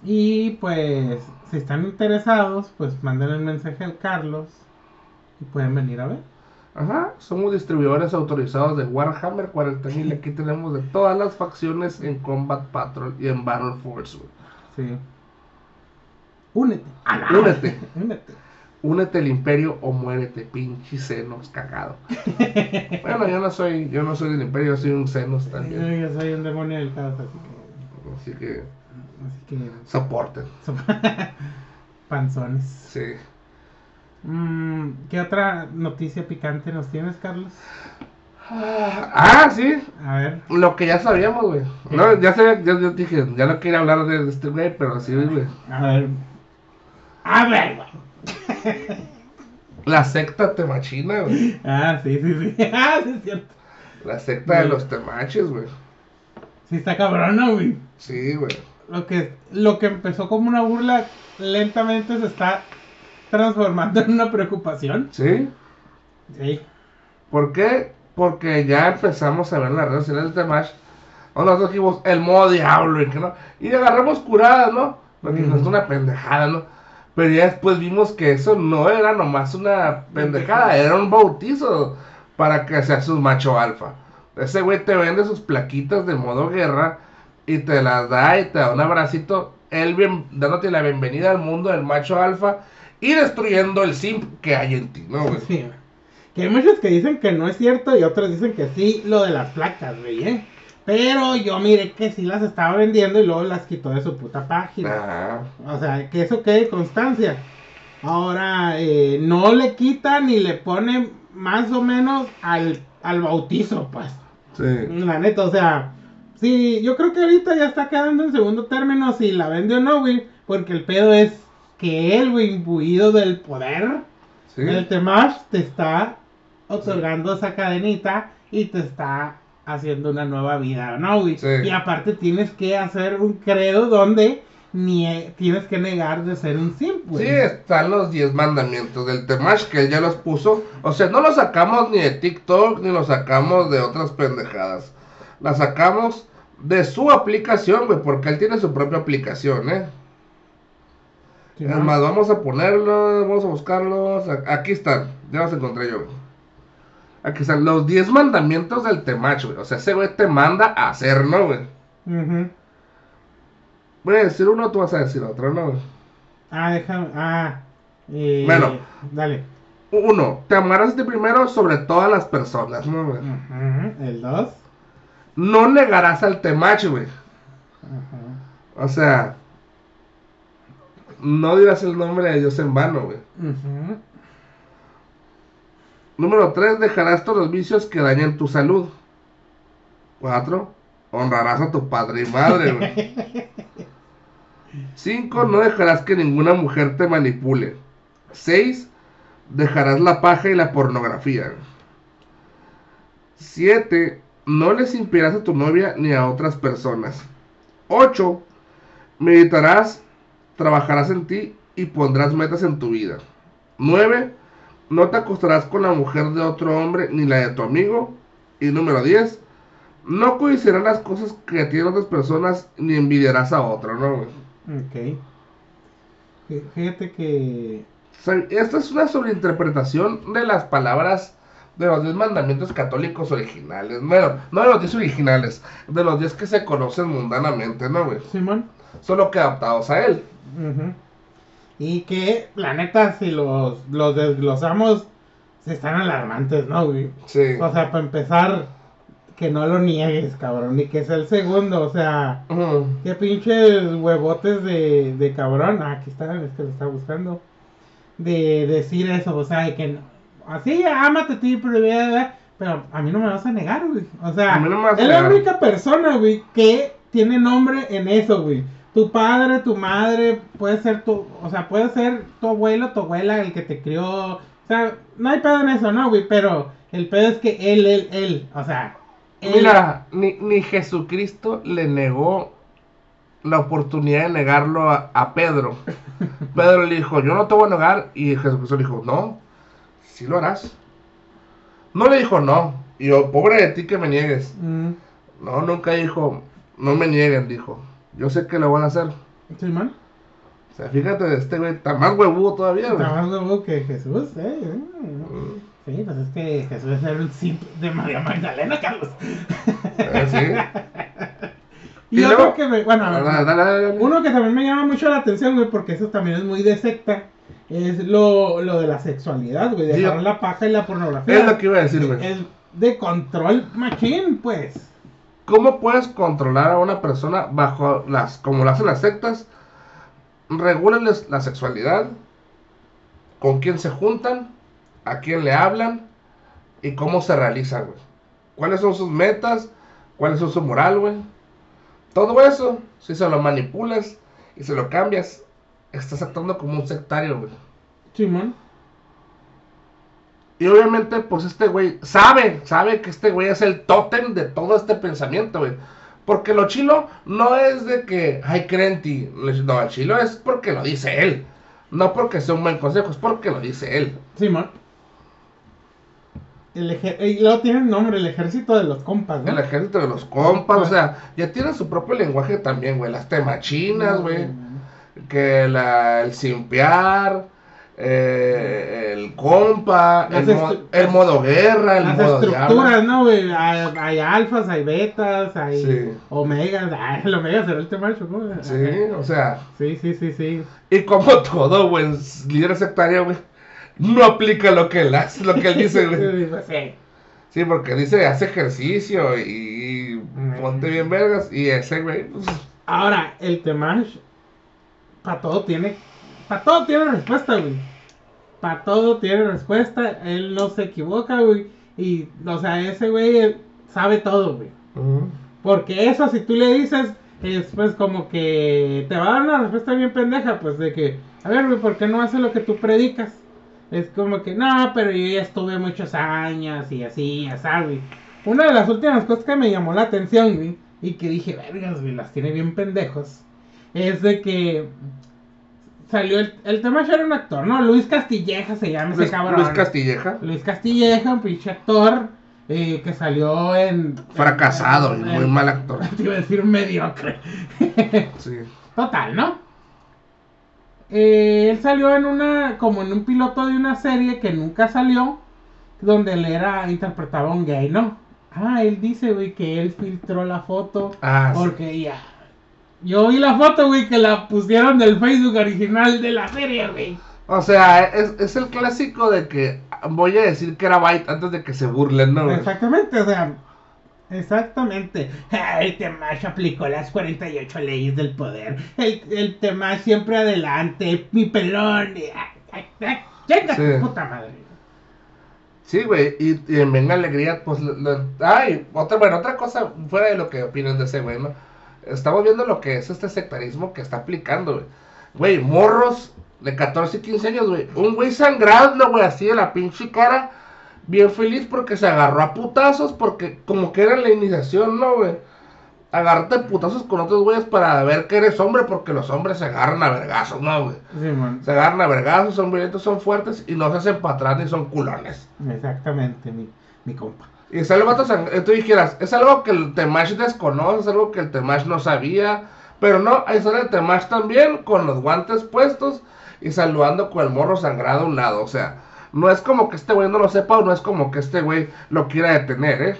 Y pues, si están interesados, pues manden el mensaje al Carlos y pueden venir a ver. Ajá, somos distribuidores autorizados de Warhammer 40.000. Aquí tenemos de todas las facciones en Combat Patrol y en Battle Force. Sí. Únete. No. Únete. Únete. Únete al imperio o muérete, pinche senos cagado. <laughs> bueno, yo no soy, yo no soy del imperio, yo soy un senos también. Yo soy un demonio del caos, así que. Así que Así que. soporten. <laughs> Panzones. Sí. Mm, ¿Qué otra noticia picante nos tienes, Carlos? Ah, sí. A ver. Lo que ya sabíamos, güey. No, ya sabía, ya, yo dije, ya no quería hablar de este güey, pero sí, güey. A ver. A ver, güey. La secta temachina, güey. Ah, sí, sí, sí. <laughs> Ah, sí, es cierto. La secta de los temaches, güey. Sí, está cabrona, güey. Sí, güey. Lo que, lo que empezó como una burla lentamente se está transformando en una preocupación. ¿Sí? Sí. ¿Por qué? Porque ya empezamos a ver en las redes sociales de o Nosotros dijimos el modo diablo y que no. Y agarramos curada, ¿no? Porque Ujú. es una pendejada, ¿no? Pero ya después vimos que eso no era nomás una pendejada, era un bautizo para que seas un macho alfa. Ese güey te vende sus plaquitas de modo guerra y te las da y te da un abracito, él bien, dándote la bienvenida al mundo del macho alfa y destruyendo el simp que hay en ti, ¿no, güey? Sí. Que hay muchos que dicen que no es cierto y otros dicen que sí, lo de las placas, güey, ¿eh? Pero yo miré que sí las estaba vendiendo y luego las quitó de su puta página. Ah, O sea, que eso quede constancia. Ahora, eh, no le quita ni le pone más o menos al, al bautizo, pues. sí. La neta, o sea, sí, yo creo que ahorita ya está quedando en segundo término si la vende o no, güey. Porque el pedo es que él, güey, imbuido del poder, Sí. el Temash te está otorgando esa cadenita y te está haciendo una nueva vida, ¿no, güey? Sí. Y aparte tienes que hacer un credo donde ni tienes que negar de ser un simp, güey. Sí, están los 10 mandamientos del Temash que él ya los puso. O sea, no los sacamos ni de TikTok ni los sacamos de otras pendejadas. Las sacamos de su aplicación, güey, porque él tiene su propia aplicación, ¿eh? Sí, Es ¿no? más, vamos a ponerlos, vamos a buscarlos. Aquí están, ya los encontré yo, güey. Aquí están los 10 mandamientos del Temach, güey. O sea, ese güey te manda a hacer, ¿no, güey? Ujú. Voy a decir uno, tú vas a decir otro, ¿no, güey? Ah, déjame. Ah. eh, Bueno. Dale. Uno, te amarás de primero sobre todas las personas, ¿no, güey? Ujú. El dos. No negarás al temach, güey. Ujú. O sea, no dirás el nombre de Dios en vano, güey. Ujú. Número 3, dejarás todos los vicios que dañen tu salud. 4, honrarás a tu padre y madre, güey. <laughs> 5, no dejarás que ninguna mujer te manipule. 6, dejarás la paja y la pornografía. 7, no les impedirás a tu novia ni a otras personas. 8, meditarás, trabajarás en ti y pondrás metas en tu vida. 9, no te acostarás con la mujer de otro hombre ni la de tu amigo. Y número 10. No codiciarás las cosas que tienen otras personas ni envidiarás a otro, ¿no? Ok. Fí- Fíjate que. Esta es una sobreinterpretación de las palabras de los 10 mandamientos católicos originales. Bueno, no de los 10 originales, de los 10 que se conocen mundanamente, ¿no, güey? Simón. Solo que adaptados a él. Ujú. Y que, la neta, si los, los desglosamos, se están alarmantes, ¿no, güey? Sí. O sea, para empezar, que no lo niegues, cabrón, ni que sea el segundo, o sea, Ujú. qué pinches huevotes de, de cabrón, ah, aquí está, es que lo está buscando, de decir eso, o sea, de que, no- así, ámate a ti, pero, a mí no me vas a negar, güey, o sea, no es la única persona, güey, que tiene nombre en eso, güey. Tu padre, tu madre, puede ser tu, o sea, puede ser tu abuelo, tu abuela, el que te crió. O sea, no hay pedo en eso, ¿no, güey? Pero el pedo es que él, él, él, o sea, él- Mira, ni, ni Jesucristo le negó la oportunidad de negarlo a, a Pedro. <laughs> Pedro le dijo, yo no te voy a negar. Y Jesucristo le dijo, no, sí lo harás. No le dijo no. Y yo, pobre de ti que me niegues. Mm, No, nunca dijo, no me nieguen, dijo. Yo sé que lo van a hacer. Simón, O sea, fíjate de este güey, está más huevudo todavía, güey. está más huevo que Jesús, ¿eh? Mm. Mm, Sí, pues es que Jesús era un simple de María Magdalena, Carlos. eh, sí. <laughs> Y, Y otro luego- que me, bueno, a ver, Dale, dale, dale. Uno que también me llama mucho la atención, güey, porque eso también es muy de secta, es lo, lo de la sexualidad, güey, Sí. dejar la paja y la pornografía. Es lo que iba a decir, güey. Es de control machín, pues. ¿Cómo puedes controlar a una persona bajo las, como lo hacen las sectas? Regúlales la sexualidad, con quién se juntan, a quién le hablan y cómo se realizan, güey. ¿Cuáles son sus metas? ¿Cuál es su moral, güey? Todo eso, si se lo manipulas y se lo cambias, estás actuando como un sectario, güey. Simón. Y obviamente, pues este güey sabe, sabe que este güey es el tótem de todo este pensamiento, güey. Porque lo chilo no es de que, ay, creen en ti. No, el chilo es porque lo dice él. No porque sea un buen consejo, es porque lo dice él. Simón. El eje- y luego tiene el nombre, el ejército de los compas, ¿no? El ejército de los compas, o sea, ya tienen su propio lenguaje también, güey. Las temachinas, güey. Que la, el simpear, eh, el compa, el, mo- el modo guerra, el Las modo estructuras, diablo. ¿no? Hay, hay alfas, hay betas, hay Sí. omegas. Ay, el omega será el tema ¿no? Sí, o sea. Sí, sí, sí, sí. Y como todo buen líder sectario, güey, no aplica lo que él hace, lo que él dice, güey. <laughs> Sí, pues, sí. Sí, porque dice, hace ejercicio y ponte bien vergas. Y ese, güey, pues, Ahora, el Temash, para todo tiene, para todo tiene respuesta, güey. Para todo tiene respuesta, él no se equivoca, güey. Y, o sea, ese güey eh, sabe todo, güey. Porque eso, si tú le dices, es pues como que te va a dar una respuesta bien pendeja, pues de que, a ver, güey, ¿por qué no hace lo que tú predicas? Es como que, no, pero yo ya estuve muchos años y así, así, güey. Una de las últimas cosas que me llamó la atención, güey, y que dije, vergas, güey, las tiene bien pendejos, es de que salió el, el tema era un actor, ¿no? Luis Castilleja se llama ese Luis, cabrón. Luis Castilleja, Luis Castilleja, un pinche actor eh, que salió en. fracasado y en- muy mal actor. <laughs> Te iba a decir mediocre. <laughs> Sí. Total, ¿no? Eh, él salió en una. como en un piloto de una serie que nunca salió. Donde él era. interpretaba a un gay, ¿no? Ah, él dice, güey, que él filtró la foto. Ah, sí. Porque ya. Yo vi la foto, güey, que la pusieron del Facebook original de la serie, güey. O sea, es, es el clásico de que voy a decir que era Byte antes de que se burlen, ¿no? güey? Exactamente, o sea, exactamente. <laughs> El Temash aplicó las 48 leyes del poder. El, el Temash siempre adelante, mi pelón. <laughs> Venga, Sí. puta madre. Sí, güey, y, y en Venga Alegría, pues, lo- lo- ay, otra, bueno, otra cosa fuera de lo que opinan de ese güey, ¿no? Estamos viendo lo que es este sectarismo que está aplicando, güey. Güey, morros de 14 y 15 años, güey. Un güey sangrando, güey, así de la pinche cara, bien feliz porque se agarró a putazos, porque como que era la iniciación, ¿no, güey? Agarrarte a putazos con otros güeyes para ver que eres hombre, porque los hombres se agarran a vergazos, ¿no, güey? Simón, Se agarran a vergazos, son violentos, son fuertes y no se hacen para atrás ni son culones. exactamente, mi, mi compa. Y sale el vato sang- eh, Tú dijeras, es algo que el Temash desconoce, es algo que el Temash no sabía. Pero no, ahí sale el Temash también, con los guantes puestos y saludando con el morro sangrado a un lado. O sea, no es como que este güey no lo sepa o no es como que este güey lo quiera detener, ¿eh?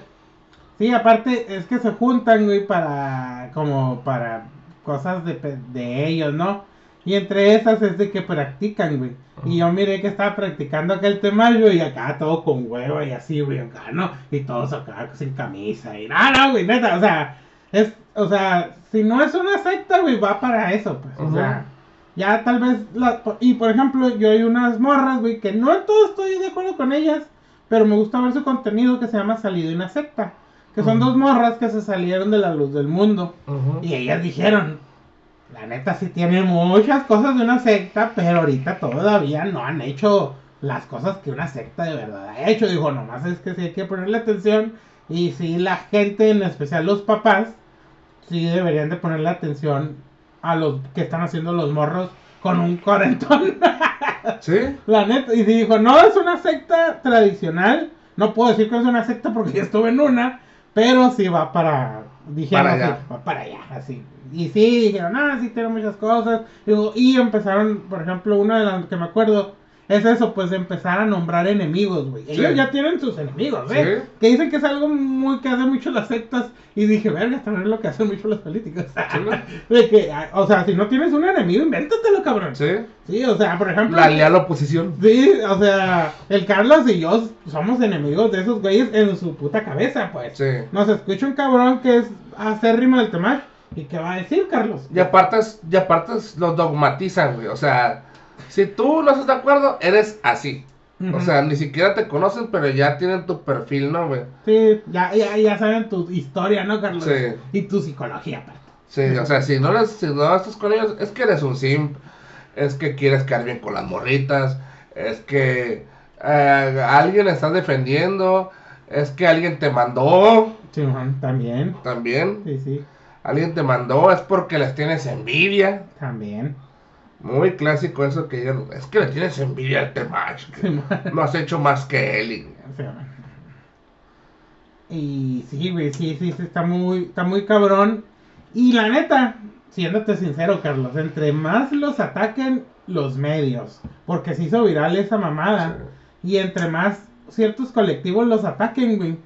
Sí, aparte es que se juntan, güey, para como para cosas de, de ellos, ¿no? Y entre esas es de que practican, güey. Y yo miré que estaba practicando acá el tema, güey, y acá todo con huevo y así, güey, acá, ¿no? Y todos acá sin camisa y nada, no, güey, neta, o sea, es, o sea, si no es una secta, güey, va para eso, pues, o sea, ya tal vez, la, y por ejemplo, yo hay unas morras, güey, que no en todo estoy de acuerdo con ellas, pero me gusta ver su contenido que se llama Salido de una secta. Que son dos morras que se salieron de la luz del mundo. Y ellas dijeron, la neta sí tiene muchas cosas de una secta, pero ahorita todavía no han hecho las cosas que una secta de verdad ha hecho. Dijo, nomás es que sí hay que ponerle atención. Y sí, la gente, en especial los papás, sí deberían de ponerle atención a los que están haciendo los morros con un cuarentón. <laughs> ¿Sí? La neta, y dijo, no, es una secta tradicional. No puedo decir que es una secta porque ya estuve en una, pero sí va para, dijeron, Para allá. va para allá, así. Y sí, dijeron, ah, sí, tiene muchas cosas. Digo, y empezaron, por ejemplo, una de las que me acuerdo, es eso, pues de empezar a nombrar enemigos, güey. Ellos Sí. ya tienen sus enemigos, ¿eh? Sí. Que dicen que es algo muy que hacen mucho las sectas. Y dije, verga, también es lo que hacen mucho los políticos. <laughs> de que, ah, o sea, si no tienes un enemigo, invéntatelo, cabrón. ¿Sí? Sí, o sea, por ejemplo. La leal oposición. Sí, o sea, el Carlos y yo somos enemigos de esos güeyes en su puta cabeza, pues. Sí. Nos escucha un cabrón que es acérrimo del Temash. ¿Y qué va a decir, Carlos? Y aparte, y aparte los dogmatizan, güey. O sea, si tú no estás de acuerdo, eres así. O sea, ni siquiera te conocen, pero ya tienen tu perfil, ¿no, güey? Sí, ya, ya, ya saben tu historia, ¿no, Carlos? Sí. Y tu psicología, aparte. Sí, o sea, si no, les- si no estás con ellos, es que eres un simp, es que quieres quedar bien con las morritas, es que eh, alguien estás defendiendo, es que alguien te mandó Sí, también. también, Sí, sí, alguien te mandó, es porque les tienes envidia. también. Muy clásico eso que digan, es que le tienes envidia al Temach, Sí, no has hecho más que él. y- Sí, Juan. Y sí, güey, sí, sí, sí, está muy, está muy cabrón. Y la neta, siéndote sincero, Carlos, entre más los ataquen los medios, porque se hizo viral esa mamada, y entre más ciertos colectivos los ataquen, güey,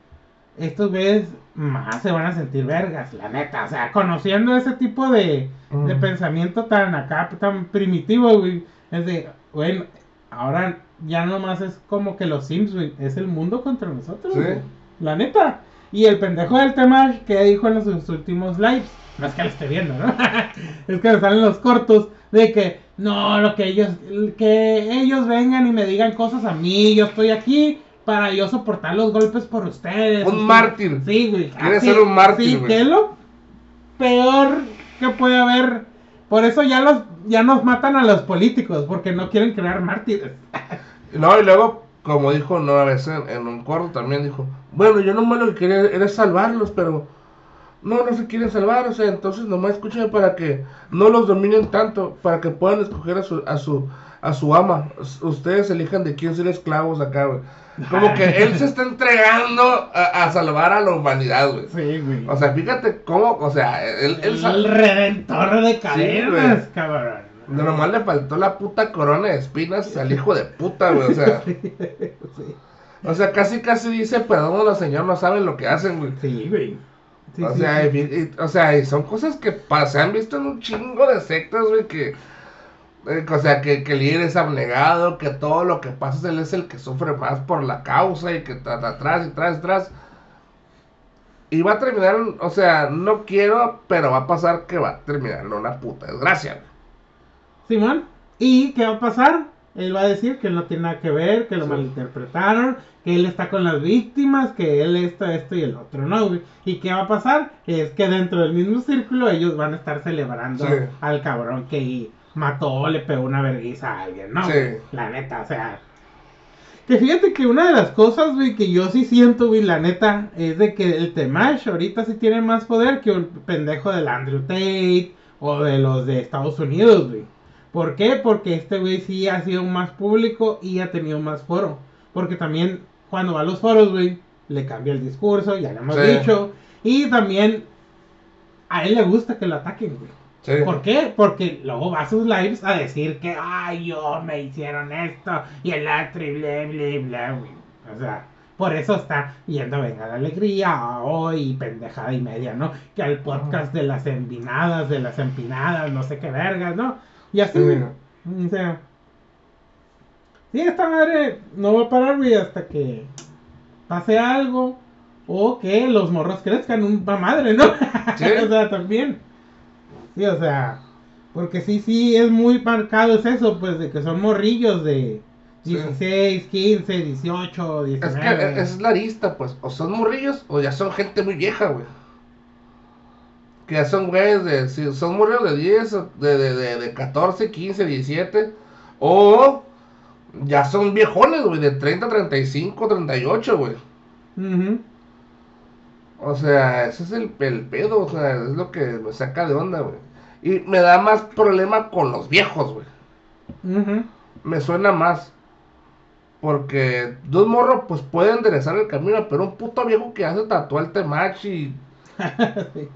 estos güeyes más se van a sentir vergas, la neta. O sea, conociendo ese tipo de, de pensamiento tan acá, tan primitivo, güey, es de, bueno, ahora ya nomás es como que los Sims, güey, es el mundo contra nosotros, Sí. güey. La neta. Y el pendejo del tema que dijo en los sus últimos lives, no es que lo esté viendo, ¿no? <laughs> es que me salen los cortos de que no, lo que ellos, que ellos vengan y me digan cosas a mí, yo estoy aquí para yo soportar los golpes por ustedes. Un mártir. Sí, güey. Quiere así, ser un mártir, Sí, güey. que es lo peor que puede haber. Por eso ya los ya nos matan a los políticos, porque no quieren crear mártires. <laughs> No, y luego, como dijo una vez en, en un corto también, dijo, bueno, yo nomás lo que quería era salvarlos, pero no, no se quieren salvar, o sea, entonces nomás escúchame para que no los dominen tanto, para que puedan escoger a su, a su, a su ama. Ustedes elijan de quién ser esclavos acá, güey. Como que él se está entregando a, a salvar a la humanidad, güey. Sí, güey. O sea, fíjate cómo, o sea, él, él el sal- redentor de cadenas, güey. cabrón. de nomás le faltó la puta corona de espinas al hijo de puta, güey, o sea. <laughs> Sí, O sea, casi casi dice, perdón, los señores no saben lo que hacen, güey. sí, güey. Sí, o, sí, sea, sí. y- y- o sea, y son cosas que se han visto en un chingo de sectas, güey, que O sea, que, que el líder es abnegado, que todo lo que pasa él es el que sufre más por la causa y que está atrás y atrás y atrás. Y va a terminar, o sea, no quiero, pero va a pasar que va a terminar en una puta desgracia. Simón. ¿Y qué va a pasar? Él va a decir que no tiene nada que ver, que lo Sí. malinterpretaron, que él está con las víctimas, que él esto, esto y el otro, ¿no? güey? ¿Y qué va a pasar? Es que dentro del mismo círculo ellos van a estar celebrando Sí. al cabrón que mató le pegó una vergüenza a alguien, ¿no? Sí. La neta, o sea... Que fíjate que una de las cosas, güey, que yo sí siento, güey, la neta, es de que el Temash ahorita sí tiene más poder que un pendejo del Andrew Tate o de los de Estados Unidos, güey. ¿Por qué? Porque este güey sí ha sido más público y ha tenido más foro. Porque también cuando va a los foros, güey, le cambia el discurso, ya lo hemos Sí. dicho. Y también a él le gusta que lo ataquen, güey. Sí. ¿Por qué? Porque luego va a sus lives a decir que, ay, yo me hicieron esto y el otro y bla, bla, bla. O sea, por eso está yendo Venga la Alegría hoy, pendejada y media, ¿no? Que al podcast de las empinadas, de las empinadas, no sé qué vergas, ¿no? Y así, Sí. O sea, sí, esta madre no va a parar, güey, hasta que pase algo o que los morros crezcan una madre, ¿no? Sí. <laughs> o sea, también. Sí, o sea, porque sí, sí, es muy marcado es eso, pues, de que son morrillos de Sí. 16, 15, 18, Es 19. que e- esa es la arista, pues. O son morrillos o ya son gente muy vieja, güey. Que ya son güeyes de. Si son morrillos de 10, o de, de, de, de 14, 15, 17. O ya son viejones, güey, de 30, 35, 38, güey. Ujú. O sea, ese es el, el pedo, o sea, es lo que me saca de onda, güey. Y me da más problema con los viejos, güey. Ujú. Me suena más. Porque dos morros, pues pueden enderezar el camino, pero un puto viejo que hace tatuar el temach y. <laughs>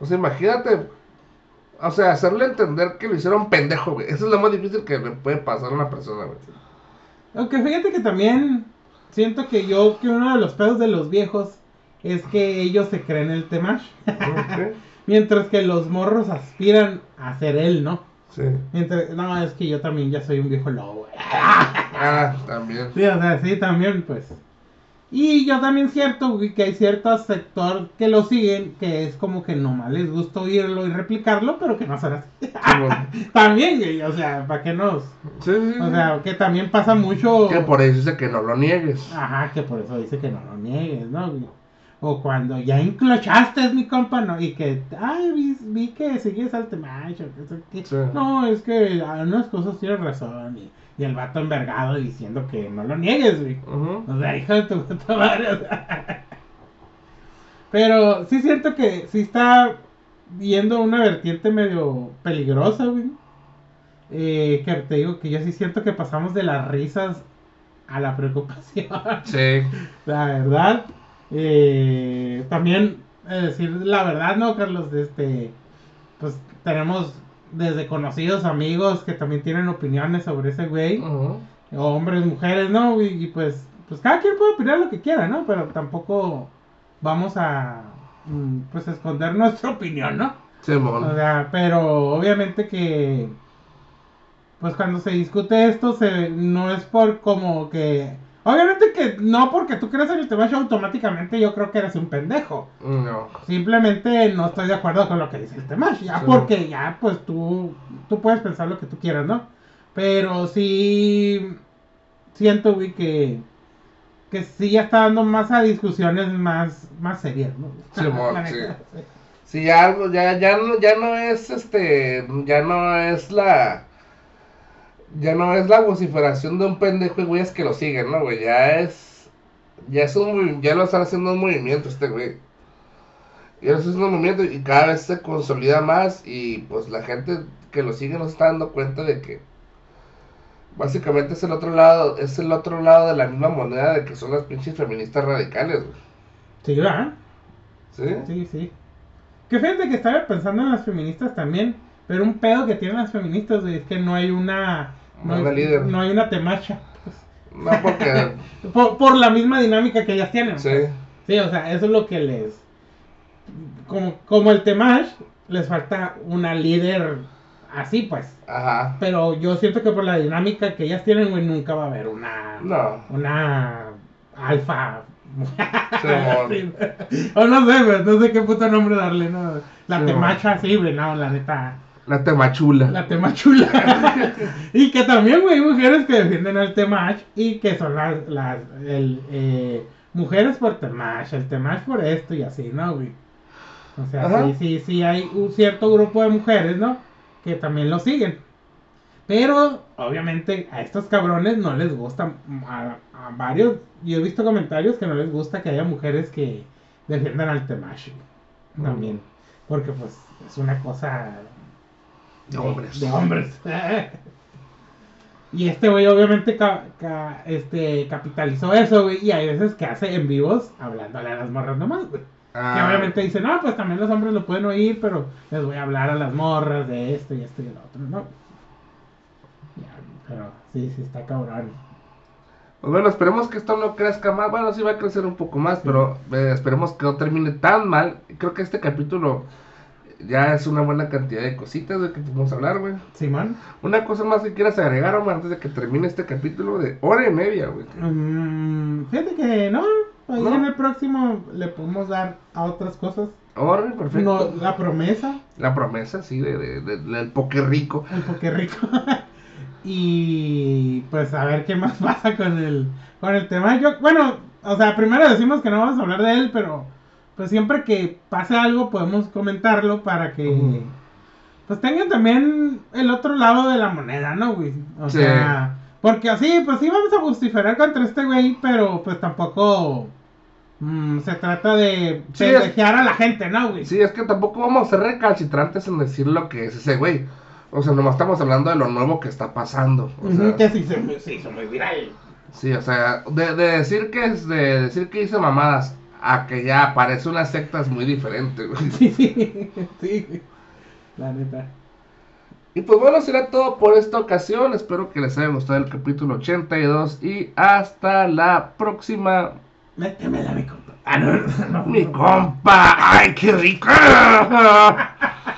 O sea, imagínate. O sea, hacerle entender que lo hicieron pendejo, güey. Eso es lo más difícil que le puede pasar a una persona, güey. Aunque fíjate que también siento que yo, que uno de los pedos de los viejos es que ellos se creen el Temash. Ok. <laughs> Mientras que los morros aspiran a ser él, ¿no? Sí. Mientras, no, es que yo también ya soy un viejo lobo. <laughs> Ah, también. Sí, o sea, sí, también, pues. Y yo también cierto, güey, que hay cierto sector que lo siguen, que es como que nomás les gusta oírlo y replicarlo, pero que no son así. Sí, <laughs> también, güey, o sea, para que nos... Sí, sí, sí. O sea, que también pasa mucho... Que por eso dice que no lo niegues. Ajá, que por eso dice que no lo niegues, ¿no? O cuando ya enclochaste, mi compa, ¿no? Y que, ay, vi, vi que sigues al temacho. que Sí. No, es que a unas cosas tienes razón. Y, y el vato envergado diciendo que no lo niegues, güey. Ujú. O sea, hijo de tu puta madre. o sea. Pero sí siento que sí está viendo una vertiente medio peligrosa, güey. Eh, que te digo que yo sí siento que pasamos de las risas a la preocupación. Sí. <laughs> La verdad. Eh, también eh, decir la verdad, ¿no, Carlos? Este, pues tenemos desde conocidos amigos que también tienen opiniones sobre ese güey. Ujú. Hombres, mujeres, ¿no? Y, y pues, pues cada quien puede opinar lo que quiera, ¿no? Pero tampoco vamos a, mm, pues, esconder nuestra opinión, ¿no? Simón. O sea, pero obviamente que, pues cuando se discute esto, se, no es por como que, obviamente que no porque tú creas en el tema automáticamente yo creo que eres un pendejo. No. Simplemente no estoy de acuerdo con lo que dice el Temash, ya Sí. porque ya pues tú, tú puedes pensar lo que tú quieras, ¿no? Pero sí siento, güey, que, que sí ya está dando más a discusiones más, más serias, ¿no? <laughs> <laughs> Sí. neta, sí. Si ya algo, ya, ya no, ya no es este, ya no es la, ya no es la vociferación de un pendejo y güeyes que lo siguen, ¿no, güey? Ya es, ya es un, ya lo están haciendo un movimiento este güey. Y eso es un movimiento y cada vez se consolida más y pues la gente que lo sigue no se está dando cuenta de que básicamente es el otro lado, es el otro lado de la misma moneda de que son las pinches feministas radicales, güey. Sí, ¿verdad? ¿Sí? Sí, sí. Que fíjate que estaba pensando en las feministas también, pero un pedo que tienen las feministas, güey, es que no hay una... No hay, una líder. no hay una temacha. No porque, <laughs> Por, por la misma dinámica que ellas tienen. sí. Sí, o sea, eso es lo que les. Como, como el Temash, les falta una líder así pues. Ajá. Pero yo siento que por la dinámica que ellas tienen, güey, nunca va a haber una. No. Una. Alfa. Simón. <laughs> o no sé, no sé qué puto nombre darle, ¿no? La Sí, temacha así, güey, no, la neta. La temachula. La temachula. <laughs> y que también, güey, hay mujeres que defienden al temach y que son las. las el, eh, mujeres por temach, el temach por esto y así, ¿no, güey? O sea, Ajá. sí, sí, sí, hay un cierto grupo de mujeres, ¿no? Que también lo siguen. Pero, obviamente, a estos cabrones no les gusta. A, a varios, yo he visto comentarios que no les gusta que haya mujeres que defiendan al Temashi. También. Porque, pues, es una cosa. De hombres. De hombres. <laughs> y este güey, obviamente, ca- ca- este, capitalizó eso, güey. Y hay veces que hace en vivos hablándole a las morras nomás, güey. Que Ah, obviamente dicen, no, pues también los hombres lo pueden oír, pero les voy a hablar a las morras de esto y esto y lo otro, ¿no? Ya, pero sí, sí, está cabrón. Pues bueno, esperemos que esto no crezca más. Bueno, sí va a crecer un poco más, pero eh, esperemos que no termine tan mal. Creo que este capítulo ya es una buena cantidad de cositas de que podemos hablar, güey. Simón. Una cosa más que quieras agregar, Omar, antes de que termine este capítulo de hora y media, güey. Mm, fíjate que no, ahí ¿No? en el próximo le podemos dar a otras cosas. Hora, perfecto. No, la promesa, La promesa, sí, de, de- de- del poker rico. el poke rico. <laughs> y pues a ver qué más <laughs> pasa con el, con el tema. Yo, bueno, o sea, primero decimos que no vamos a hablar de él, pero pues siempre que pase algo podemos comentarlo para que pues tengan también el otro lado de la moneda, ¿no, güey? O Sí. sea, porque así, pues sí vamos a justificar contra este güey, pero pues tampoco mm, se trata de Sí, es- a la gente, ¿no, güey? Sí, es que tampoco vamos a ser recalcitrantes en decir lo que es ese güey. O sea, nomás estamos hablando de lo nuevo que está pasando. O Ujú, sea, que sí se, se hizo muy viral. Sí, o sea, de, de decir que es de decir que hice mamadas a que ya parece una secta es muy diferente, güey. <laughs> Sí, sí, sí, la neta. Y pues bueno, será todo por esta ocasión. Espero que les haya gustado el capítulo 82 y hasta la próxima. Métemela, mi compa. Ah, no, no, no. Mi compa, ay, qué rico. <laughs>